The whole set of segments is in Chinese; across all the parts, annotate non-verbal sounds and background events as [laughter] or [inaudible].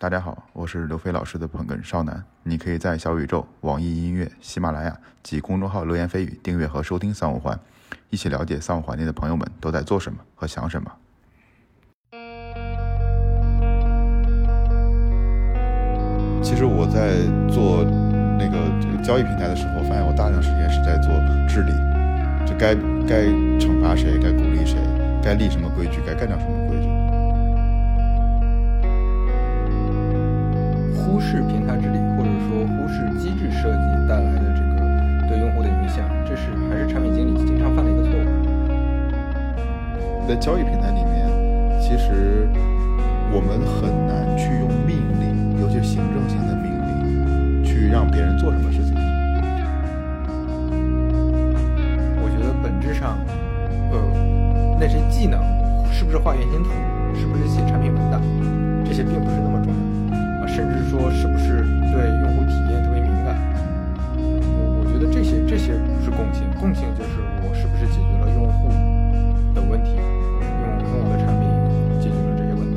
大家好，我是刘飞老师的捧哏少男。你可以在小宇宙、网易音乐、喜马拉雅及公众号“流言蜚语”订阅和收听三五环，一起了解三五环内的朋友们都在做什么和想什么。其实我在做那个这个交易平台的时候，发现我大量时间是在做治理，就该该惩罚谁，该鼓励谁，该立什么规矩，该干掉什么规矩。忽视平台治理，或者说忽视机制设计带来的这个对用户的影响，这是还是产品经理经常犯的一个错误。在交易平台里面，其实我们很难去用命令，尤其是行政性的命令，去让别人做什么事情。我觉得本质上，呃，那些技能是不是画原型图，是不是写产品文档，这些并不是那么甚至说是不是对用户体验特别敏感。我我觉得这些这些不是共性，共性就是我是不是解决了用户的问题，用用我的产品解决了这些问题。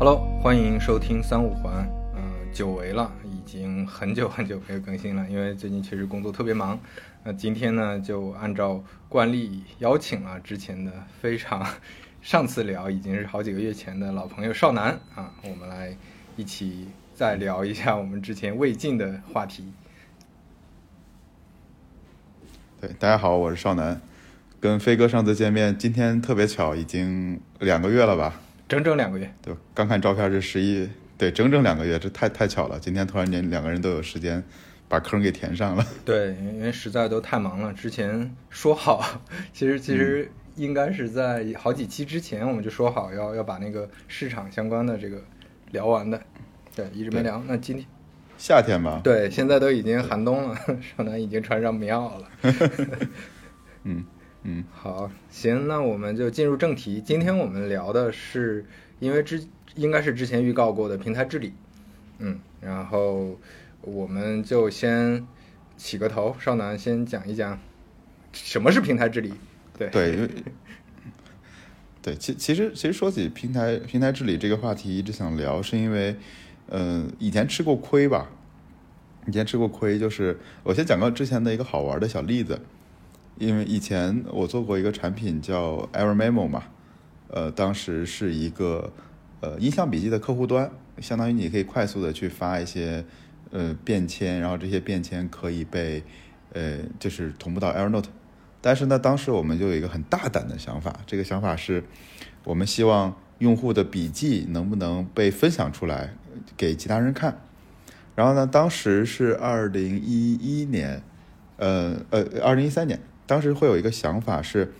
Hello，欢迎收听三五环。已经很久很久没有更新了，因为最近确实工作特别忙。那今天呢，就按照惯例邀请了之前的非常，[laughs] 上次聊已经是好几个月前的老朋友少南啊，我们来一起再聊一下我们之前未尽的话题。对，大家好，我是少南，跟飞哥上次见面，今天特别巧，已经两个月了吧？整整两个月，对，刚看照片是十一，对，整整两个月，这太太巧了。今天突然间两个人都有时间把坑给填上了。[laughs] 对，因为实在都太忙了。之前说好，其实其实应该是在好几期之前我们就说好要要把那个市场相关的这个聊完的，对，一直没聊。那今天夏天吧，对，现在都已经寒冬了，少男已经穿上棉袄了。[laughs] 嗯嗯，好，行，那我们就进入正题。今天我们聊的是，因为之应该是之前预告过的平台治理，嗯，然后我们就先起个头，少南先讲一讲什么是平台治理。对对，因为对，其其实其实说起平台平台治理这个话题，一直想聊，是因为，嗯、以前吃过亏吧，以前吃过亏，就是我先讲个之前的一个好玩的小例子，因为以前我做过一个产品叫 Evermemo 嘛，呃，当时是一个呃音像笔记的客户端，相当于你可以快速的去发一些呃便签，然后这些便签可以被呃就是同步到 AirNote。但是呢，当时我们就有一个很大胆的想法，这个想法是，我们希望用户的笔记能不能被分享出来给其他人看。然后呢，当时是二零一一年，呃呃，二零一三年，当时会有一个想法是，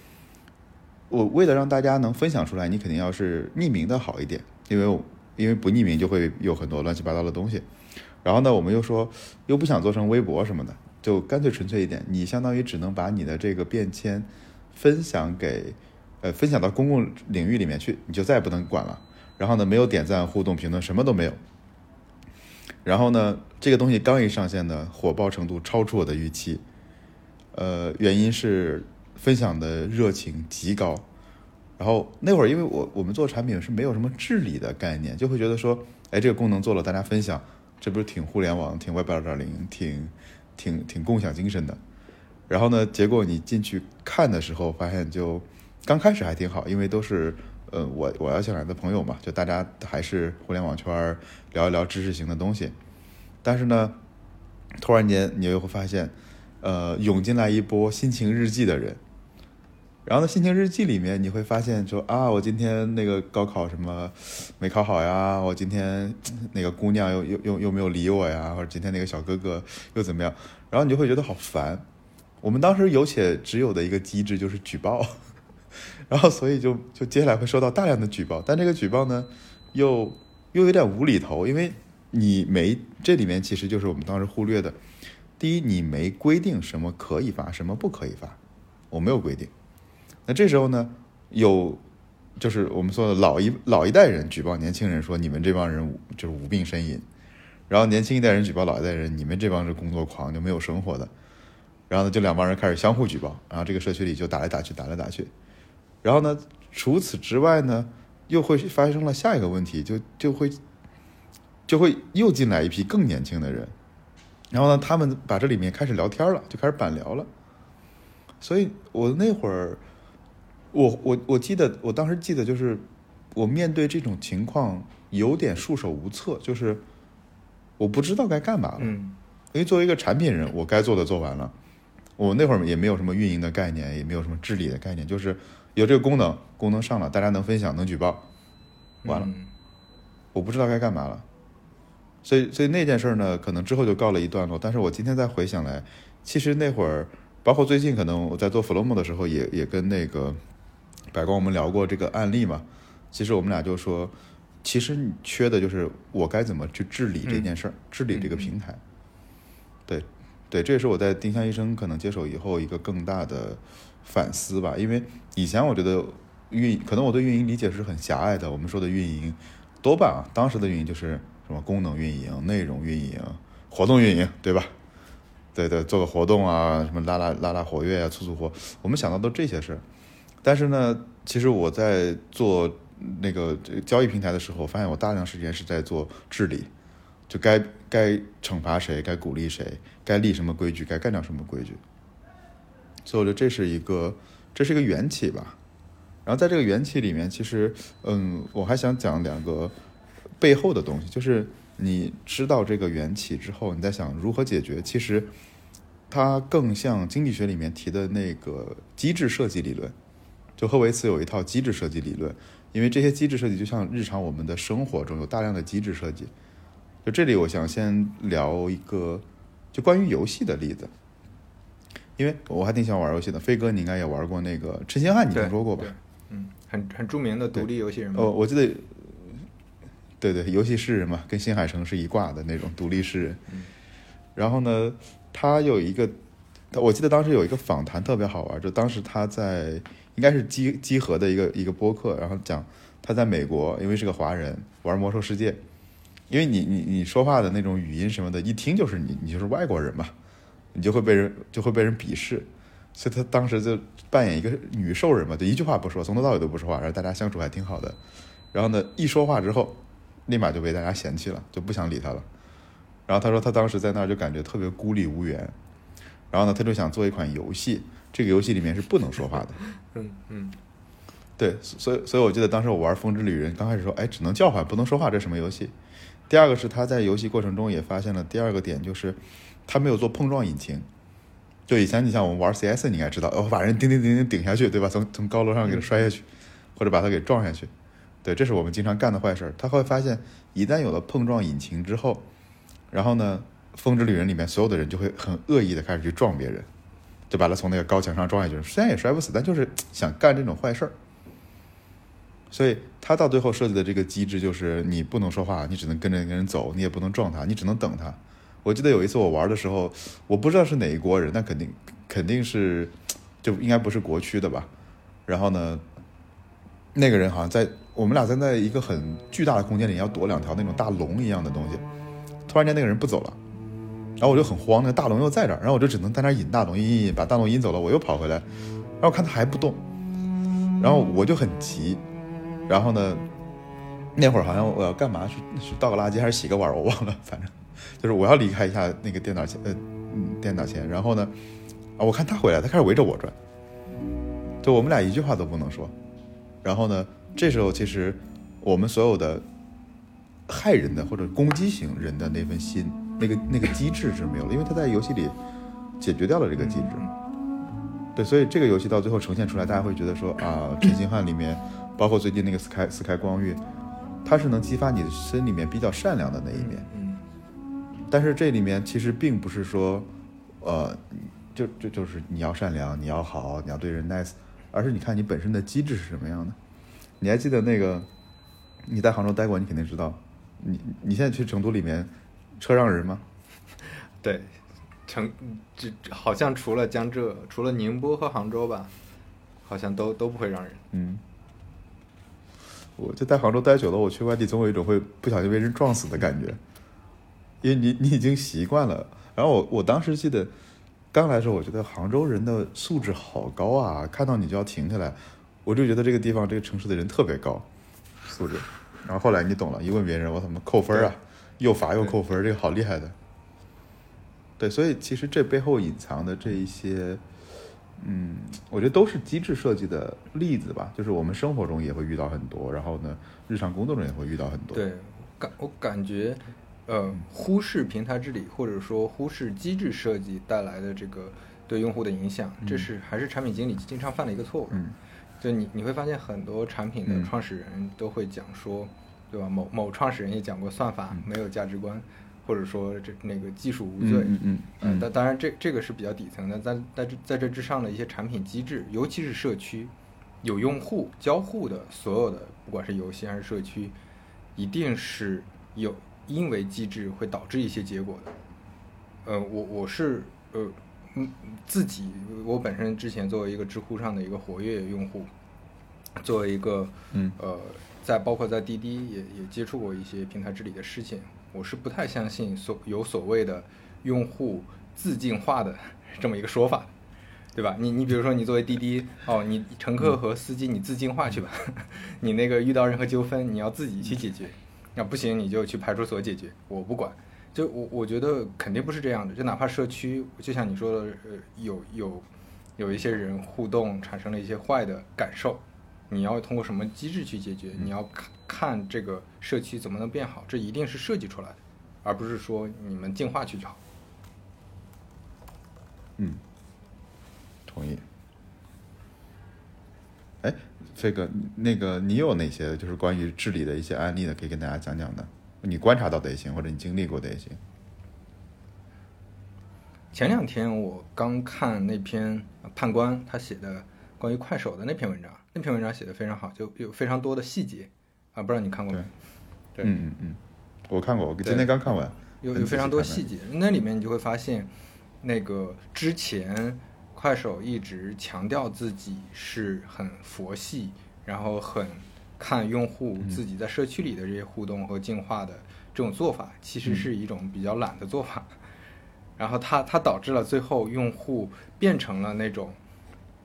我为了让大家能分享出来，你肯定要是匿名的好一点，因为因为不匿名就会有很多乱七八糟的东西。然后呢，我们又说又不想做成微博什么的，就干脆纯粹一点，你相当于只能把你的这个便签分享给呃分享到公共领域里面去，你就再也不能管了。然后呢，没有点赞、互动、评论，什么都没有。然后呢，这个东西刚一上线呢，火爆程度超出我的预期。呃，原因是分享的热情极高。然后那会儿，因为我我们做产品是没有什么治理的概念，就会觉得说，哎，这个功能做了，大家分享，这不是挺互联网、挺 Web 二点零、挺挺挺共享精神的。然后呢，结果你进去看的时候，发现就刚开始还挺好，因为都是呃我我要想来的朋友嘛，就大家还是互联网圈聊一聊知识型的东西。但是呢，突然间你又会发现，呃，涌进来一波心情日记的人。然后呢，心情日记里面你会发现说啊，我今天那个高考什么没考好呀，我今天那个姑娘又又又又没有理我呀，或者今天那个小哥哥又怎么样，然后你就会觉得好烦。我们当时有且只有的一个机制就是举报，[laughs] 然后所以就就接下来会收到大量的举报，但这个举报呢又又有点无厘头，因为你没这里面其实就是我们当时忽略的，第一你没规定什么可以发，什么不可以发，我没有规定。那这时候呢，有就是我们说的老一老一代人举报年轻人说你们这帮人就是无病呻吟，然后年轻一代人举报老一代人，你们这帮是工作狂就没有生活的。然后呢，就两帮人开始相互举报，然后这个社区里就打来打去，打来打去。然后呢，除此之外呢，又会发生了下一个问题，就就会就会又进来一批更年轻的人，然后呢，他们把这里面开始聊天了，就开始板聊了。所以我那会儿，我我我记得我当时记得就是我面对这种情况有点束手无策，就是我不知道该干嘛了。嗯因为作为一个产品人，我该做的做完了。我那会儿也没有什么运营的概念，也没有什么治理的概念，就是有这个功能，功能上了，大家能分享，能举报，完了，嗯我不知道该干嘛了。所以，所以那件事儿呢，可能之后就告了一段落。但是我今天再回想来，其实那会儿，包括最近，可能我在做 Flomo 的时候也，也跟那个百光我们聊过这个案例嘛。其实我们俩就说，其实你缺的就是我该怎么去治理这件事儿，治理这个平台。对，对，这也是我在丁香医生可能接手以后一个更大的反思吧。因为以前我觉得运，可能我对运营理解是很狭隘的。我们说的运营，多半啊，当时的运营就是什么功能运营、内容运营、活动运营，对吧？对对，做个活动啊，什么拉拉拉拉活跃啊，促促活，我们想到都这些事儿。但是呢，其实我在做那个交易平台的时候，发现我大量时间是在做治理，就该该惩罚谁，该鼓励谁，该立什么规矩，该干掉什么规矩。所以我觉得这是一个这是一个缘起吧。然后在这个缘起里面，其实嗯，我还想讲两个背后的东西，就是你知道这个缘起之后，你在想如何解决，其实它更像经济学里面提的那个机制设计理论。就赫维茨有一套机制设计理论，因为这些机制设计就像日常我们的生活中有大量的机制设计。就这里，我想先聊一个就关于游戏的例子，因为我还挺喜欢玩游戏的。飞哥，你应该也玩过那个《陈星汉》，你听说过吧？嗯，很很著名的独立游戏人物。哦，我记得，对对，游戏诗人嘛，跟新海诚是一挂的那种独立诗人。然后呢，他有一个，我记得当时有一个访谈特别好玩，就当时他在应该是集集合的一个一个播客，然后讲他在美国，因为是个华人玩魔兽世界，因为你你你说话的那种语音什么的，一听就是你你就是外国人嘛，你就会被人就会被人鄙视，所以他当时就扮演一个女兽人嘛，就一句话不说，从头到尾都不说话，然后大家相处还挺好的。然后呢，一说话之后，立马就被大家嫌弃了，就不想理他了。然后他说他当时在那儿就感觉特别孤立无援，然后呢，他就想做一款游戏，这个游戏里面是不能说话的。[laughs] 嗯嗯对，所以所以我记得当时我玩《风之旅人》，刚开始说，哎，只能叫唤，不能说话，这什么游戏？第二个是他在游戏过程中也发现了第二个点，就是他没有做碰撞引擎。就以前你像我们玩 CS，你应该知道，哦把人顶顶顶顶顶下去，对吧？从从高楼上给他摔下去，或者把他给撞下去，对，这是我们经常干的坏事儿。他会发现，一旦有了碰撞引擎之后，然后呢，《风之旅人》里面所有的人就会很恶意的开始去撞别人，就把他从那个高墙上撞下去，虽然也摔不死，但就是想干这种坏事儿。所以他到最后设计的这个机制就是，你不能说话，你只能跟着那个人走，你也不能撞他，你只能等他。我记得有一次我玩的时候，我不知道是哪一国人，但肯定肯定是，就应该不是国区的吧。然后呢，那个人好像在我们俩站在一个很巨大的空间里，要躲两条那种大龙一样的东西。突然间那个人不走了，然后我就很慌，那个大龙又在这儿，然后我就只能在那儿引大龙，引引引，把大龙引走了，我又跑回来，然后我看他还不动，然后我就很急，然后呢，那会儿好像我要干嘛？去去倒个垃圾还是洗个碗？我忘了，反正就是我要离开一下那个电脑前，呃，电脑前。然后呢，啊，我看他回来，他开始围着我转，就我们俩一句话都不能说。然后呢，这时候其实我们所有的害人的或者攻击型人的那份心，那个那个机制是没有了，因为他在游戏里解决掉了这个机制。对，所以这个游戏到最后呈现出来，大家会觉得说啊，陈星汉里面，包括最近那个 Sky Sky 光遇，它是能激发你的心里面比较善良的那一面。嗯但是这里面其实并不是说，呃，就就就是你要善良，你要好，你要对人 nice，而是你看你本身的机制是什么样的。你还记得那个你在杭州待过，你肯定知道，你你现在去成都里面车让人吗？[laughs] 对，成这好像除了江浙，除了宁波和杭州吧，好像都都不会让人。嗯，我就在杭州待久了，我去外地总有一种会不小心被人撞死的感觉，因为你你已经习惯了。然后我我当时记得，刚来的时候，我觉得杭州人的素质好高啊，看到你就要停下来，我就觉得这个地方这个城市的人特别高素质。然后后来你懂了，一问别人，我怎么扣分啊？又罚又扣分，这个好厉害的。对，所以其实这背后隐藏的这一些，嗯，我觉得都是机制设计的例子吧。就是我们生活中也会遇到很多，然后呢，日常工作中也会遇到很多。对，感我感觉，呃，忽视平台治理或者说忽视机制设计带来的这个对用户的影响，这是还是产品经理经常犯的一个错误。嗯，就你你会发现很多产品的创始人都会讲说，对吧？某某创始人也讲过，算法没有价值观。或者说这那个技术无罪，嗯嗯嗯，但当然这这个是比较底层的，在在这在这之上的一些产品机制，尤其是社区有用户交互的所有的，不管是游戏还是社区，一定是有因为机制会导致一些结果的。呃，我我是呃嗯自己我本身之前作为一个知乎上的一个活跃用户，作为一个嗯呃在包括在滴滴也也接触过一些平台治理的事情。我是不太相信所有所谓的用户自净化的这么一个说法，对吧？你你比如说你作为滴滴哦，你乘客和司机你自净化去吧，[laughs] 你那个遇到任何纠纷你要自己去解决，那不行你就去派出所解决，我不管。就我我觉得肯定不是这样的，就哪怕社区，就像你说的，呃，有有有一些人互动产生了一些坏的感受。你要通过什么机制去解决？你要看看这个社区怎么能变好，这一定是设计出来的，而不是说你们进化去就好。嗯，同意。哎，飞哥，那个你有哪些就是关于治理的一些案例呢？可以跟大家讲讲的？你观察到的也行，或者你经历过的也行。前两天我刚看那篇判官他写的关于快手的那篇文章。那篇文章写的非常好，就有非常多的细节啊，不知道你看过没？对，嗯嗯嗯，我看过，我今天刚看完。有有非常多细节，那里面你就会发现，那个之前快手一直强调自己是很佛系，然后很看用户自己在社区里的这些互动和进化的这种做法，其实是一种比较懒的做法。[laughs] 然后它它导致了最后用户变成了那种，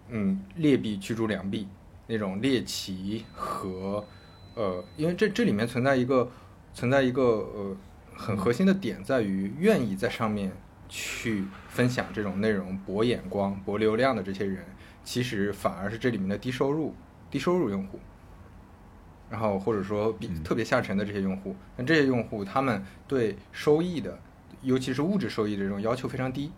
嗯，劣币驱逐良币。那种猎奇和，呃，因为这这里面存在一个存在一个呃很核心的点，在于愿意在上面去分享这种内容、博眼光、博流量的这些人，其实反而是这里面的低收入低收入用户，然后或者说比特别下沉的这些用户，那这些用户他们对收益的，尤其是物质收益的这种要求非常低，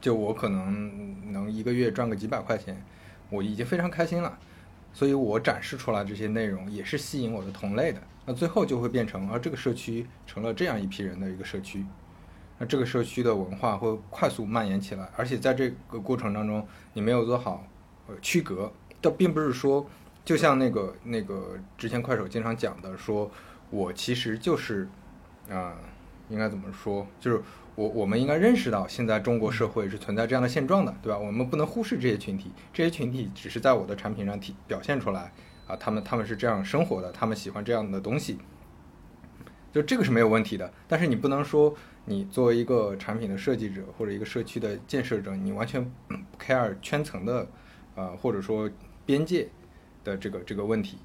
就我可能能一个月赚个几百块钱。我已经非常开心了，所以我展示出来这些内容也是吸引我的同类的。那最后就会变成，而这个社区成了这样一批人的一个社区。那这个社区的文化会快速蔓延起来，而且在这个过程当中，你没有做好呃区隔，这并不是说，就像那个那个之前快手经常讲的，说我其实就是啊，应该怎么说，就是。我我们应该认识到，现在中国社会是存在这样的现状的，对吧？我们不能忽视这些群体，这些群体只是在我的产品上体表现出来啊，他们他们是这样生活的，他们喜欢这样的东西，就这个是没有问题的。但是你不能说，你作为一个产品的设计者或者一个社区的建设者，你完全不 care 圈层的，呃，或者说边界的这个这个问题，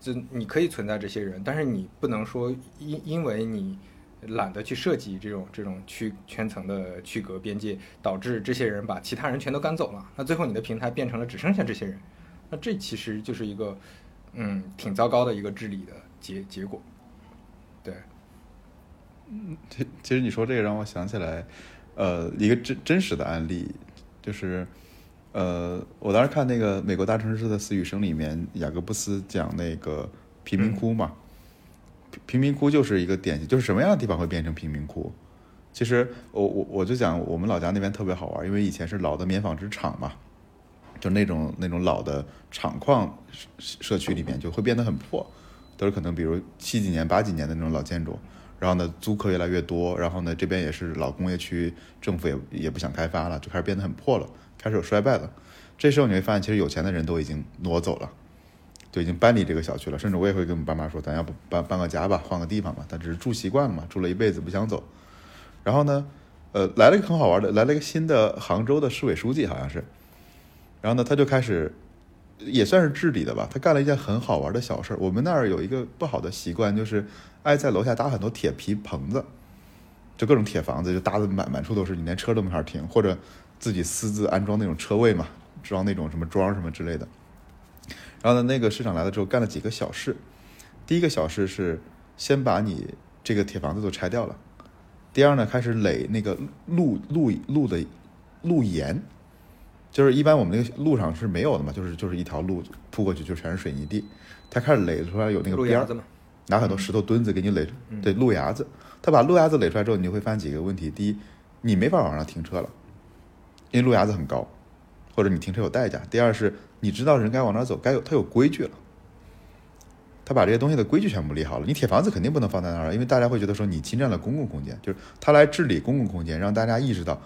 就你可以存在这些人，但是你不能说因因为你。懒得去设计这种这种区圈层的区隔边界，导致这些人把其他人全都赶走了。那最后你的平台变成了只剩下这些人，那这其实就是一个嗯挺糟糕的一个治理的结结果。对，嗯，其其实你说这个让我想起来，呃，一个真真实的案例，就是呃，我当时看那个《美国大城市的死与生》里面，雅各布斯讲那个贫民窟嘛。贫民窟就是一个典型，就是什么样的地方会变成贫民窟？其实我我我就讲我们老家那边特别好玩，因为以前是老的棉纺织厂嘛，就那种那种老的厂矿社区里面就会变得很破，都是可能比如七几年八几年的那种老建筑，然后呢租客越来越多，然后呢这边也是老工业区，政府也也不想开发了，就开始变得很破了，开始有衰败了。这时候你会发现，其实有钱的人都已经挪走了。就已经搬离这个小区了，甚至我也会跟我们爸妈说，咱要不搬搬个家吧，换个地方吧。他只是住习惯了嘛，住了一辈子不想走。然后呢，呃，来了一个很好玩的，来了一个新的杭州的市委书记，好像是。然后呢，他就开始也算是治理的吧。他干了一件很好玩的小事儿。我们那儿有一个不好的习惯，就是爱在楼下搭很多铁皮棚子，就各种铁房子，就搭的满满处都是，你连车都没法停，或者自己私自安装那种车位嘛，装那种什么桩什么之类的。然后呢，那个市长来了之后，干了几个小事。第一个小事是先把你这个铁房子都拆掉了。第二呢，开始垒那个路路路的路沿，就是一般我们那个路上是没有的嘛，就是就是一条路铺过去就全是水泥地。他开始垒出来有那个边儿，拿很多石头墩子给你垒，对路牙子。他把路牙子垒出来之后，你就会发现几个问题：第一，你没法往上停车了，因为路牙子很高，或者你停车有代价；第二是。你知道人该往哪走，该有他有规矩了。他把这些东西的规矩全部立好了。你铁房子肯定不能放在那儿，因为大家会觉得说你侵占了公共空间。就是他来治理公共空间，让大家意识到，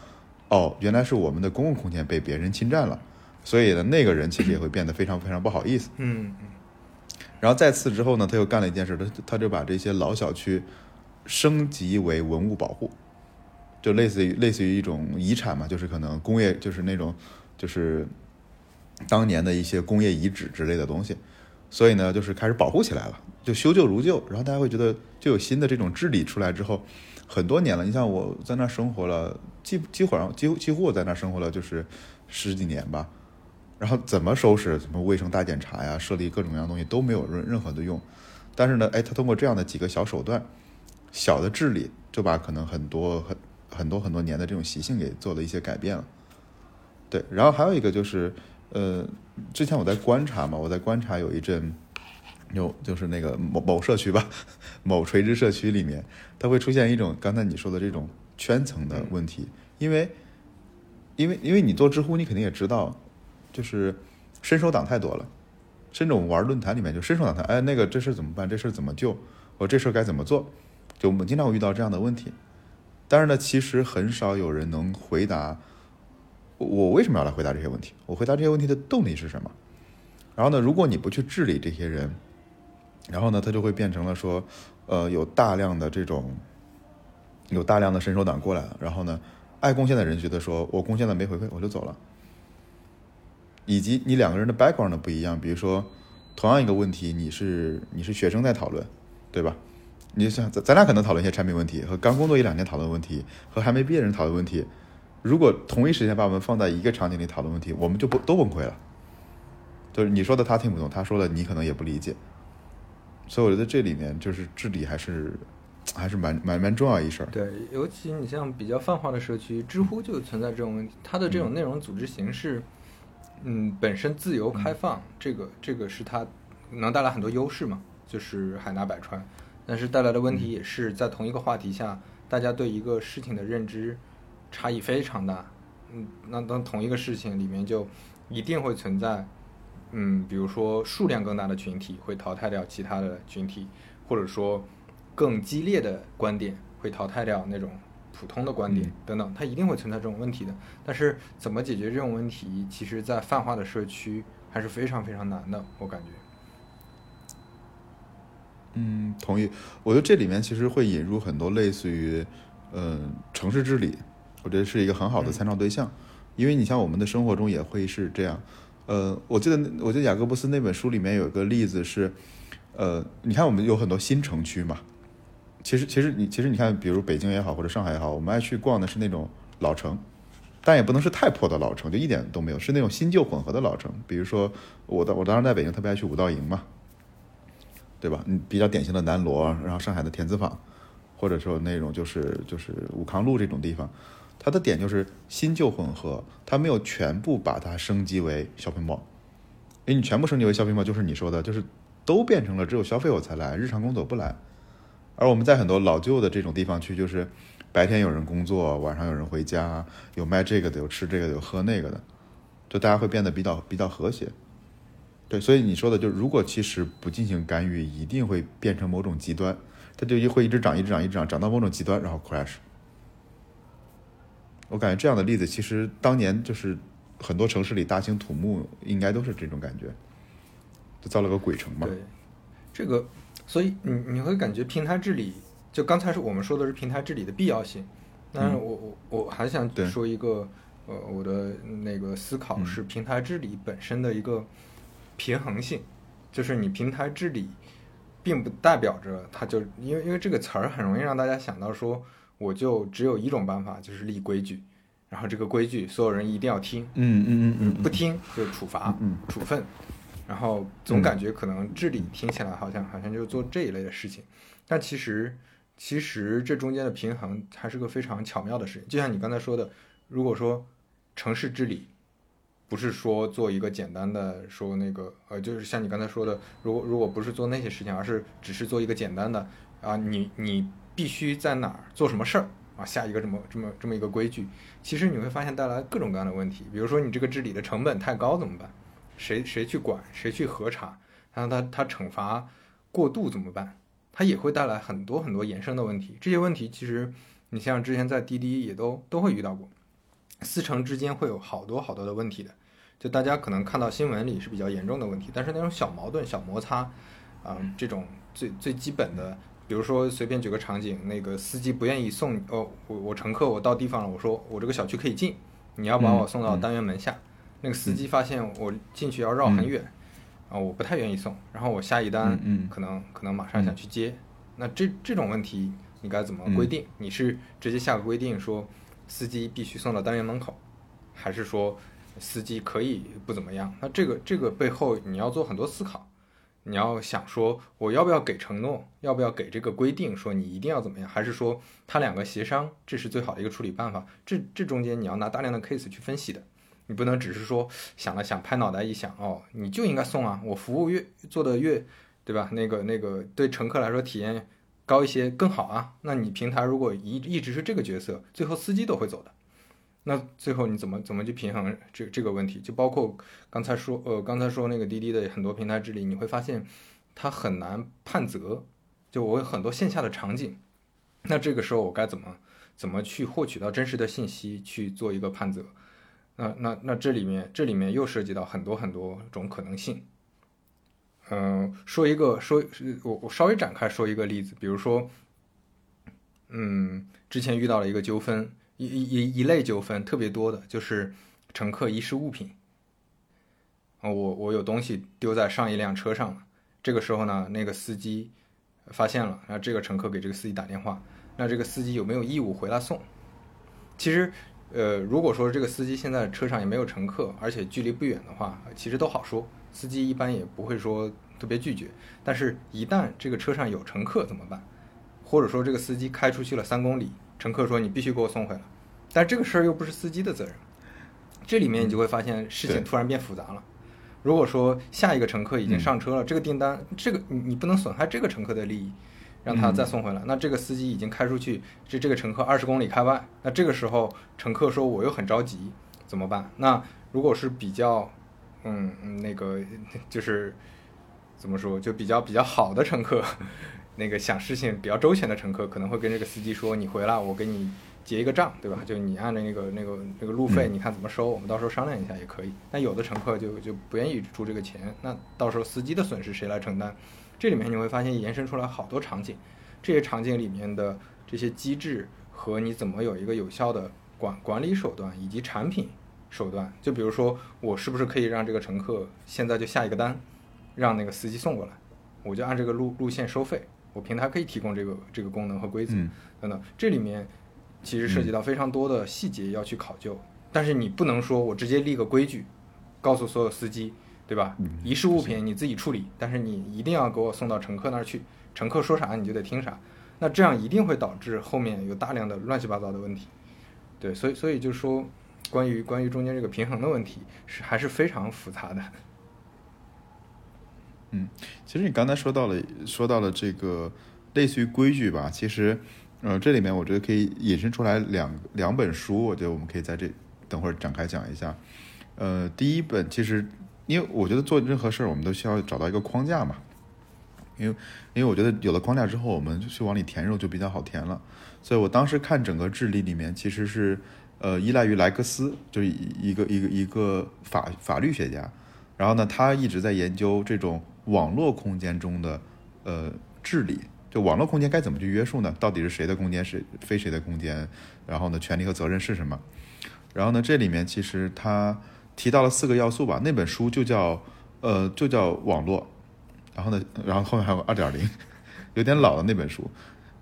哦，原来是我们的公共空间被别人侵占了。所以呢，那个人其实也会变得非常非常不好意思。嗯嗯。然后再次之后呢，他又干了一件事，他他就把这些老小区升级为文物保护，就类似于类似于一种遗产嘛，就是可能工业就是那种就是。当年的一些工业遗址之类的东西，所以呢，就是开始保护起来了，就修旧如旧。然后大家会觉得，就有新的这种治理出来之后，很多年了。你像我在那生活了，几几乎上几乎几乎我在那生活了就是十几年吧。然后怎么收拾，什么卫生大检查呀，设立各种各样东西都没有任任何的用。但是呢，哎，他通过这样的几个小手段，小的治理，就把可能很多很很多很多年的这种习性给做了一些改变了。对，然后还有一个就是。呃，之前我在观察嘛，我在观察有一阵，有就是那个某某社区吧，[laughs] 某垂直社区里面，它会出现一种刚才你说的这种圈层的问题，因为，因为因为你做知乎，你肯定也知道，就是伸手党太多了，甚至我们玩论坛里面就伸手党太，哎，那个这事怎么办？这事怎么救？我这事该怎么做？就我们经常会遇到这样的问题，但是呢，其实很少有人能回答。我为什么要来回答这些问题？我回答这些问题的动力是什么？然后呢，如果你不去治理这些人，然后呢，他就会变成了说，呃，有大量的这种，有大量的伸手党过来了。然后呢，爱贡献的人觉得说我贡献了没回馈，我就走了。以及你两个人的 background 不一样，比如说同样一个问题，你是你是学生在讨论，对吧？你想咱咱俩可能讨论一些产品问题，和刚工作一两年讨论问题，和还没毕业人讨论问题。如果同一时间把我们放在一个场景里讨论问题，我们就不都崩溃了。就是你说的他听不懂，他说的你可能也不理解。所以我觉得这里面就是治理还是还是蛮蛮蛮重要一事儿。对，尤其你像比较泛化的社区，知乎就存在这种问题。它的这种内容组织形式，嗯，本身自由开放，这个这个是它能带来很多优势嘛，就是海纳百川。但是带来的问题也是在同一个话题下，大家对一个事情的认知。差异非常大，嗯，那当同一个事情里面就一定会存在，嗯，比如说数量更大的群体会淘汰掉其他的群体，或者说更激烈的观点会淘汰掉那种普通的观点等等，它一定会存在这种问题的。但是怎么解决这种问题，其实在泛化的社区还是非常非常难的，我感觉。嗯，同意。我觉得这里面其实会引入很多类似于，嗯，城市治理。我觉得是一个很好的参照对象，因为你像我们的生活中也会是这样。呃，我记得我记得雅各布斯那本书里面有一个例子是，呃，你看我们有很多新城区嘛，其实其实你其实你看，比如北京也好或者上海也好，我们爱去逛的是那种老城，但也不能是太破的老城，就一点都没有，是那种新旧混合的老城。比如说我的我当时在北京特别爱去五道营嘛，对吧？嗯，比较典型的南锣，然后上海的田子坊，或者说那种就是就是武康路这种地方。它的点就是新旧混合，它没有全部把它升级为 shopping mall，因为你全部升级为 shopping mall，就是你说的，就是都变成了只有消费我才来，日常工作不来。而我们在很多老旧的这种地方去，就是白天有人工作，晚上有人回家，有卖这个的，有吃这个的，有喝那个的，就大家会变得比较比较和谐。对，所以你说的就，如果其实不进行干预，一定会变成某种极端，它就会一直涨，一直涨，一直涨，涨到某种极端，然后 crash。我感觉这样的例子，其实当年就是很多城市里大兴土木，应该都是这种感觉，就造了个鬼城嘛。对，这个，所以你你会感觉平台治理，就刚才是我们说的是平台治理的必要性，但是，我我我还想说一个，呃，我的那个思考嗯是平台治理本身的一个平衡性，就是你平台治理，并不代表着它就因为因为这个词儿很容易让大家想到说，我就只有一种办法，就是立规矩，然后这个规矩所有人一定要听，嗯嗯嗯嗯不听就处罚、嗯处分，然后总感觉可能治理听起来好像好像就做这一类的事情，但其实其实这中间的平衡还是个非常巧妙的事情。就像你刚才说的，如果说城市治理不是说做一个简单的说那个呃，就是像你刚才说的，如果如果不是做那些事情，而是只是做一个简单的啊，你你必须在哪儿做什么事儿啊，下一个这么这么这么一个规矩，其实你会发现带来各种各样的问题。比如说你这个治理的成本太高怎么办？谁谁去管？谁去核查？然后他他惩罚过度怎么办？它也会带来很多很多衍生的问题。这些问题其实你像之前在滴滴也都都会遇到过，司乘之间会有好多好多的问题的。就大家可能看到新闻里是比较严重的问题，但是那种小矛盾、小摩擦，啊、这种最最基本的，比如说随便举个场景，那个司机不愿意送，哦，我我乘客我到地方了，我说我这个小区可以进，你要把我送到单元门下，那个司机发现我进去要绕很远，啊、我不太愿意送，然后我下一单嗯嗯。可能可能马上想去接，那这这种问题你该怎么规定？你是直接下个规定说司机必须送到单元门口，还是说司机可以不怎么样？那这个这个背后你要做很多思考，你要想说我要不要给承诺，要不要给这个规定，说你一定要怎么样，还是说他两个协商，这是最好的一个处理办法？这这中间你要拿大量的 case 去分析的，你不能只是说想了想，拍脑袋一想，哦，你就应该送啊，我服务越做的越，对吧？那个那个对乘客来说体验高一些更好啊。那你平台如果一一直是这个角色，最后司机都会走的。那最后你怎么怎么去平衡这这个问题？就包括刚才说呃刚才说那个滴滴的很多平台治理，你会发现它很难判责。就我有很多线下的场景，那这个时候我该怎么怎么去获取到真实的信息去做一个判责？那那那这里面这里面又涉及到很多很多种可能性。嗯、说一个说我我稍微展开说一个例子，比如说，嗯，之前遇到了一个纠纷，一一一一类纠纷特别多的，就是乘客遗失物品。啊，我我有东西丢在上一辆车上了，这个时候呢，那个司机发现了，然后这个乘客给这个司机打电话，那这个司机有没有义务回来送？其实，呃，如果说这个司机现在车上也没有乘客，而且距离不远的话，其实都好说，司机一般也不会说特别拒绝。但是，一旦这个车上有乘客怎么办？或者说这个司机开出去了三公里，乘客说你必须给我送回来，但这个事儿又不是司机的责任，这里面你就会发现事情突然变复杂了。如果说下一个乘客已经上车了，这个订单，这个你你不能损害这个乘客的利益，让他再送回来。那这个司机已经开出去，这这个乘客二十公里开外，那这个时候乘客说我又很着急，怎么办？那如果是比较，嗯嗯那个就是怎么说，就比较比较好的乘客，那个想事情比较周全的乘客，可能会跟这个司机说，你回来我给你结一个账，对吧？就你按照那个那个那个路费，你看怎么收，我们到时候商量一下也可以。但有的乘客就就不愿意出这个钱，那到时候司机的损失谁来承担？这里面你会发现延伸出来好多场景，这些场景里面的这些机制和你怎么有一个有效的管管理手段以及产品手段，就比如说我是不是可以让这个乘客现在就下一个单，让那个司机送过来，我就按这个路路线收费，我平台可以提供这个这个功能和规则嗯等等，这里面其实涉及到非常多的细节要去考究，但是你不能说我直接立个规矩，告诉所有司机，对吧？遗失物品你自己处理，但是你一定要给我送到乘客那儿去，乘客说啥你就得听啥，那这样一定会导致后面有大量的乱七八糟的问题。对，所以所以就说关于关于中间这个平衡的问题是还是非常复杂的。嗯其实你刚才说到了，说到了这个类似于规矩吧，其实，呃，这里面我觉得可以引申出来两两本书，我觉得我们可以在这等会儿展开讲一下。呃，第一本其实，因为我觉得做任何事儿，我们都需要找到一个框架嘛，因为因为我觉得有了框架之后，我们就去往里填肉就比较好填了。所以我当时看整个治理里面，其实是呃依赖于莱克斯，就是一个一个一个法法律学家，然后呢，他一直在研究这种网络空间中的呃治理，就网络空间该怎么去约束呢？到底是谁的空间，是非谁的空间？然后呢，权利和责任是什么？然后呢，这里面其实他提到了四个要素吧。那本书就叫呃，就叫网络。然后呢，然后后面还有二点零，有点老的那本书。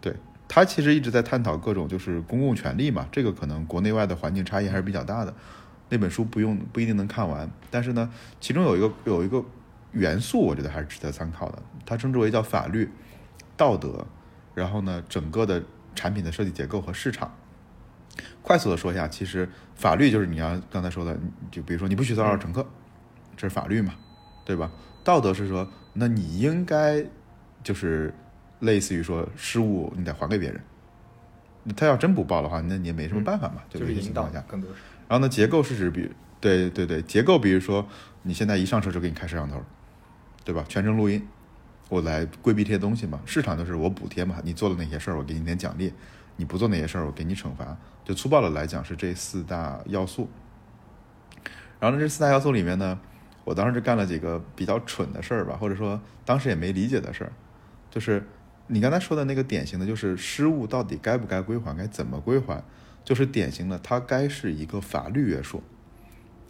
对他其实一直在探讨各种就是公共权利嘛。这个可能国内外的环境差异还是比较大的。那本书不用不一定能看完，但是呢，其中有一个有一个元素，我觉得还是值得参考的。它称之为叫法律。道德，然后呢，整个的产品的设计结构和市场，快速的说一下，其实法律就是你要刚才说的，就比如说你不许骚扰乘客，这是法律嘛，对吧？道德是说，那你应该就是类似于说失误你得还给别人，他要真不报的话，那你也没什么办法嘛，就是情况下。更多然后呢，结构是指比对对对结构，比如说你现在一上车就给你开摄像头，对吧？全程录音。我来规避这些东西嘛？市场就是我补贴嘛，你做了哪些事儿，我给你点奖励；你不做哪些事儿，我给你惩罚。就粗暴的来讲，是这四大要素。然后呢，这四大要素里面呢，我当时就干了几个比较蠢的事儿吧，或者说当时也没理解的事儿，就是你刚才说的那个典型的，就是失误到底该不该归还，该怎么归还，就是典型的，它该是一个法律约束，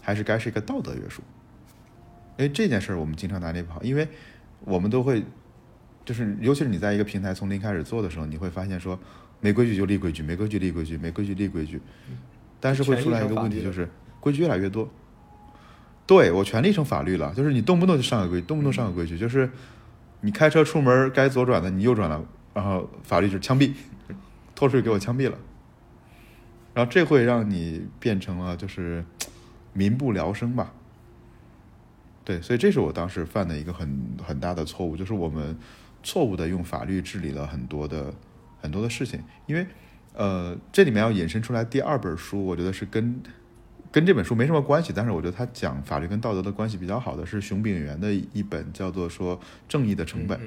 还是该是一个道德约束？因为这件事儿我们经常拿捏不好，因为。我们都会，就是尤其是你在一个平台从零开始做的时候，你会发现说，没规矩就立规矩，没规矩立规矩，没规矩立规矩。但是会出来一个问题，就是规矩越来越多。对我权利成法律了，就是你动不动就上个规，动不动上个规矩，就是你开车出门该左转的你右转了，然后法律就是枪毙，拖出去给我枪毙了。然后这会让你变成了就是民不聊生吧。对，所以这是我当时犯的一个很很大的错误，就是我们错误的用法律治理了很多的很多的事情。因为，呃，这里面要引申出来第二本书，我觉得是跟跟这本书没什么关系，但是我觉得他讲法律跟道德的关系比较好的是熊秉元的一本叫做说《正义的成本》，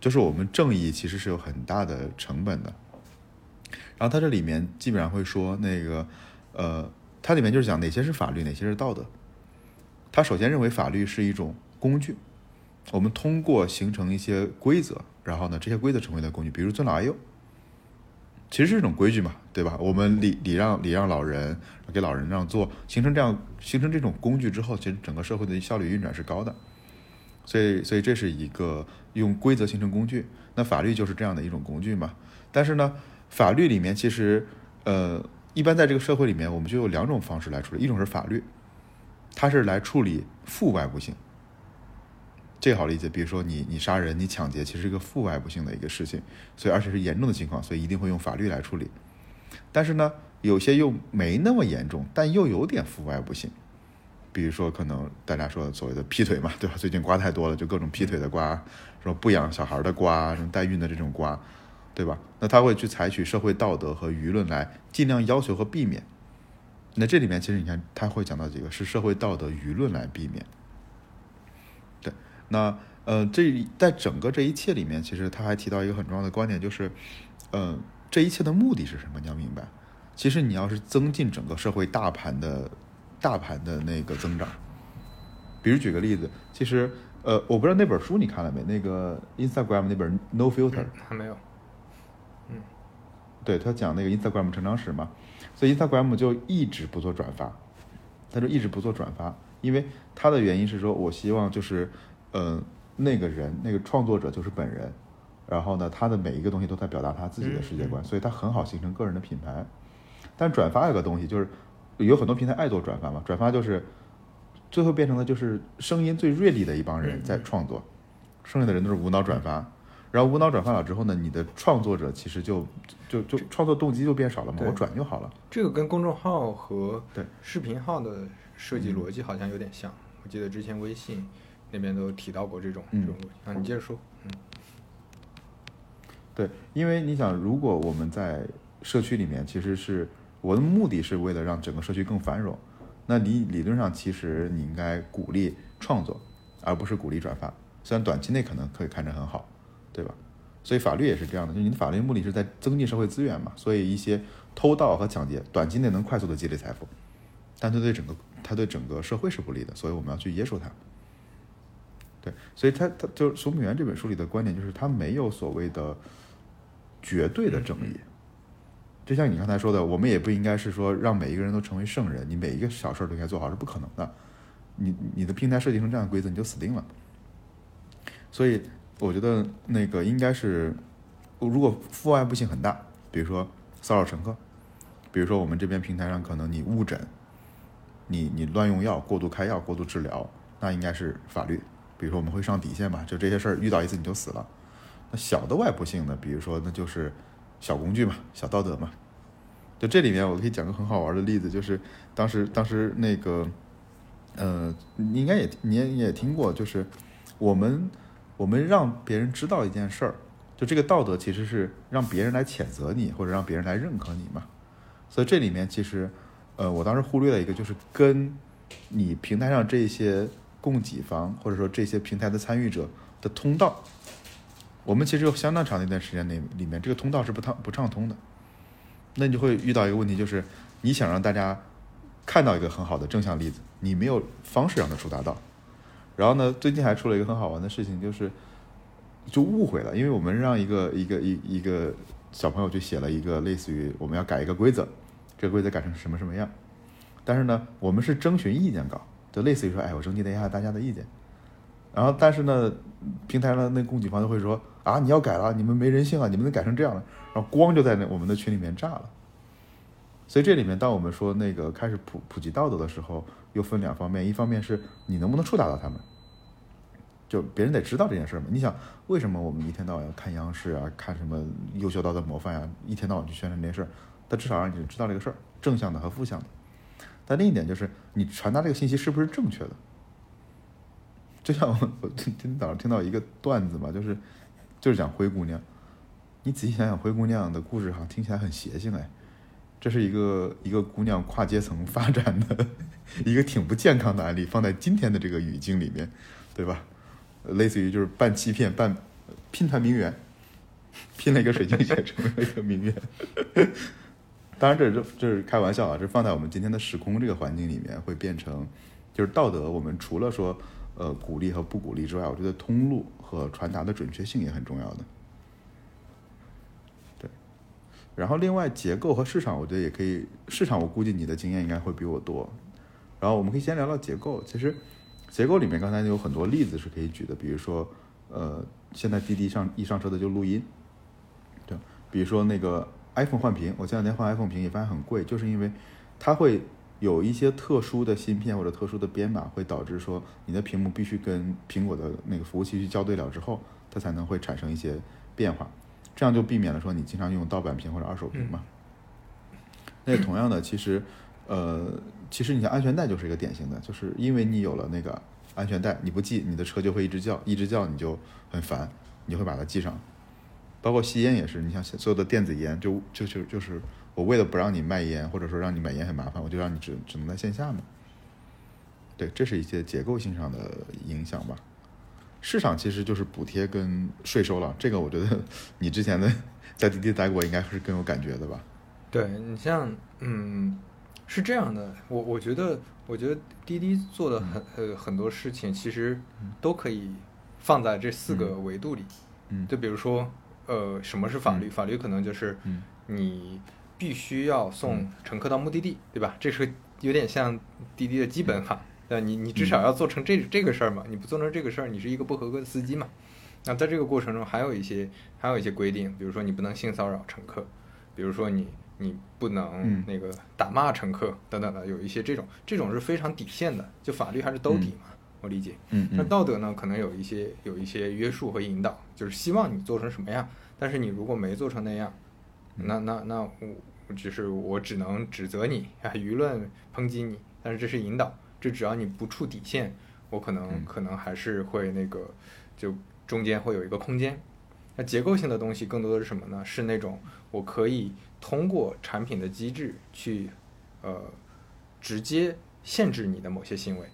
就是我们正义其实是有很大的成本的。然后他这里面基本上会说那个，呃，它里面就是讲哪些是法律，哪些是道德。他首先认为法律是一种工具，我们通过形成一些规则，然后呢，这些规则成为了工具。比如尊老爱幼，其实是一种规矩嘛，对吧？我们礼礼让礼让老人，给老人让座，形成这样形成这种工具之后，其实整个社会的效率运转是高的。所以，所以这是一个用规则形成工具。那法律就是这样的一种工具嘛。但是呢，法律里面其实，呃，一般在这个社会里面，我们就有两种方式来处理，一种是法律。它是来处理负外部性，这好理解。比如说你你杀人、你抢劫，其实是一个负外部性的一个事情，所以而且是严重的情况，所以一定会用法律来处理。但是呢，有些又没那么严重，但又有点负外部性，比如说可能大家说的所谓的劈腿嘛，对吧？最近瓜太多了，就各种劈腿的瓜，说不养小孩的瓜，什么代孕的这种瓜，对吧？那他会去采取社会道德和舆论来尽量要求和避免。那这里面其实你看，他会讲到几个是社会道德舆论来避免。对，那呃，这在整个这一切里面，其实他还提到一个很重要的观点，就是，呃，这一切的目的是什么？你要明白，其实你要是增进整个社会大盘的大盘的那个增长。比如举个例子，其实呃，我不知道那本书你看了没？那个 Instagram 那本 No Filter 还没有。嗯，对他讲那个 Instagram 成长史嘛。所以 Instagram 就一直不做转发，他就一直不做转发，因为他的原因是说，我希望就是，呃，那个人那个创作者就是本人，然后呢，他的每一个东西都在表达他自己的世界观，所以他很好形成个人的品牌。但转发有个东西，就是有很多平台爱做转发嘛，转发就是最后变成了就是声音最锐利的一帮人在创作，剩下的人都是无脑转发。然后无脑转发了之后呢，你的创作者其实就就就创作动机就变少了嘛，我转就好了。这个跟公众号和对视频号的设计逻辑好像有点像。我记得之前微信那边都提到过这种这种逻辑。啊，你接着说。嗯，对，因为你想，如果我们在社区里面，其实是我的目的是为了让整个社区更繁荣，那你理论上其实你应该鼓励创作，而不是鼓励转发。虽然短期内可能可以看着很好。对吧？所以法律也是这样的，就你的法律目的是在增进社会资源嘛。所以一些偷盗和抢劫，短期内能快速的积累财富，但它对整个它对整个社会是不利的，所以我们要去约束它。对，所以他他就《守门员》这本书里的观点就是，他没有所谓的绝对的正义。就像你刚才说的，我们也不应该是说让每一个人都成为圣人，你每一个小事儿都应该做好，是不可能的。你你的平台设计成这样的规则，你就死定了。所以我觉得那个应该是，如果负外部性很大，比如说骚扰乘客，比如说我们这边平台上可能你误诊，你你乱用药、过度开药、过度治疗，那应该是法律。比如说我们会上底线嘛，就这些事儿遇到一次你就死了。那小的外部性呢，比如说那就是小工具嘛，小道德嘛。就这里面我可以讲个很好玩的例子，就是当时当时那个，呃，你应该也你也也听过，就是我们我们让别人知道一件事儿，就这个道德其实是让别人来谴责你，或者让别人来认可你嘛。所以这里面其实，呃，我当时忽略了一个，就是跟你平台上这些供给方或者说这些平台的参与者的通道，我们其实有相当长的一段时间内里面，这个通道是不畅不畅通的。那你就会遇到一个问题，就是你想让大家看到一个很好的正向例子，你没有方式让它触达到。然后呢，最近还出了一个很好玩的事情，就是就误会了，因为我们让一个一个一一个小朋友去写了一个类似于我们要改一个规则，这个规则改成什么什么样，但是呢，我们是征询意见稿，就类似于说，哎，我征集了一下大家的意见。然后，但是呢，平台上那供给方就会说啊，你要改了，你们没人性啊，你们能改成这样了？然后光就在那我们的群里面炸了。所以这里面，当我们说那个开始普普及道德的时候，又分两方面，一方面是你能不能触达到他们，就别人得知道这件事嘛。你想，为什么我们一天到晚要看央视啊，看什么优秀道德模范啊，一天到晚去宣传这件事儿？他至少让你知道这个事儿，正向的和负向的。但另一点就是，你传达这个信息是不是正确的？就像我我今天早上听到一个段子嘛，就是就是讲灰姑娘。你仔细想想，灰姑娘的故事好像听起来很邪性哎。这是一个一个姑娘跨阶层发展的 [laughs] 一个挺不健康的案例，放在今天的这个语境里面，对吧？类似于就是半欺骗半拼团名媛，[laughs] 拼了一个水晶鞋成为了一个名媛。[laughs] 当然这是这是开玩笑啊，这放在我们今天的时空这个环境里面，会变成就是道德。我们除了说。呃，鼓励和不鼓励之外，我觉得通路和传达的准确性也很重要的。然后另外结构和市场，我觉得也可以。市场我估计你的经验应该会比我多。然后我们可以先聊聊结构。其实结构里面刚才有很多例子是可以举的，比如说呃，现在滴滴上一上车的就录音，对，比如说那个 iPhone 换屏，我前两天换 iPhone 屏也发现很贵，就是因为它会。有一些特殊的芯片或者特殊的编码，会导致说你的屏幕必须跟苹果的那个服务器去校对了之后，它才能会产生一些变化，这样就避免了说你经常用盗版屏或者二手屏嘛。那同样的，其实，呃，其实你像安全带就是一个典型的，就是因为你有了那个安全带，你不系，你的车就会一直叫，一直叫你就很烦，你会把它系上。包括吸烟也是，你像所有的电子烟，就就就就是。我为了不让你卖烟，或者说让你买烟很麻烦，我就让你只只能在线下嘛。对，这是一些结构性上的影响吧。市场其实就是补贴跟税收了，这个我觉得 [laughs] 你之前的 [laughs] 在滴滴待过，应该是更有感觉的吧。对你像，嗯，是这样的，我我觉得，我觉得滴滴做的很呃很多事情，其实都可以放在这四个维度里。嗯，就比如说，呃，什么是法律？法律可能就是你。必须要送乘客到目的地，对吧？这是有点像滴滴的基本法。那你你至少要做成这这个事儿嘛？你不做成这个事儿，你是一个不合格的司机嘛？那在这个过程中，还有一些还有一些规定，比如说你不能性骚扰乘客，比如说你你不能那个打骂乘客等等的，有一些这种这种是非常底线的，就法律还是兜底嘛？我理解。嗯。那道德呢，可能有一些有一些约束和引导，就是希望你做成什么样。但是你如果没做成那样，那那那我。只是我只能指责你啊，舆论抨击你，但是这是引导，这只要你不触底线，我可能可能还是会那个，就中间会有一个空间。那结构性的东西更多的是什么呢？是那种我可以通过产品的机制去，呃，直接限制你的某些行为，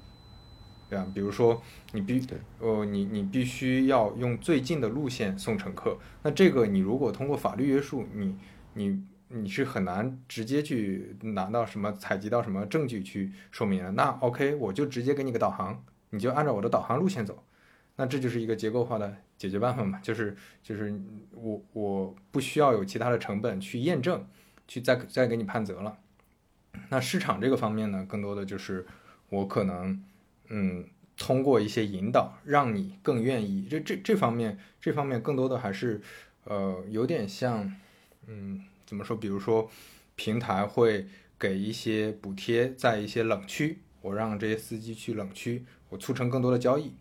对吧？比如说你必呃你你必须要用最近的路线送乘客，那这个你如果通过法律约束你你。你是很难直接去拿到什么采集到什么证据去说明的。那 OK，我就直接给你个导航，你就按照我的导航路线走。那这就是一个结构化的解决办法嘛，就是就是我我不需要有其他的成本去验证，去再再给你判责了。那市场这个方面呢，更多的就是我可能嗯通过一些引导，让你更愿意。这这这方面这方面更多的还是呃有点像嗯怎么说？比如说平台会给一些补贴，在一些冷区，我让这些司机去冷区，我促成更多的交易。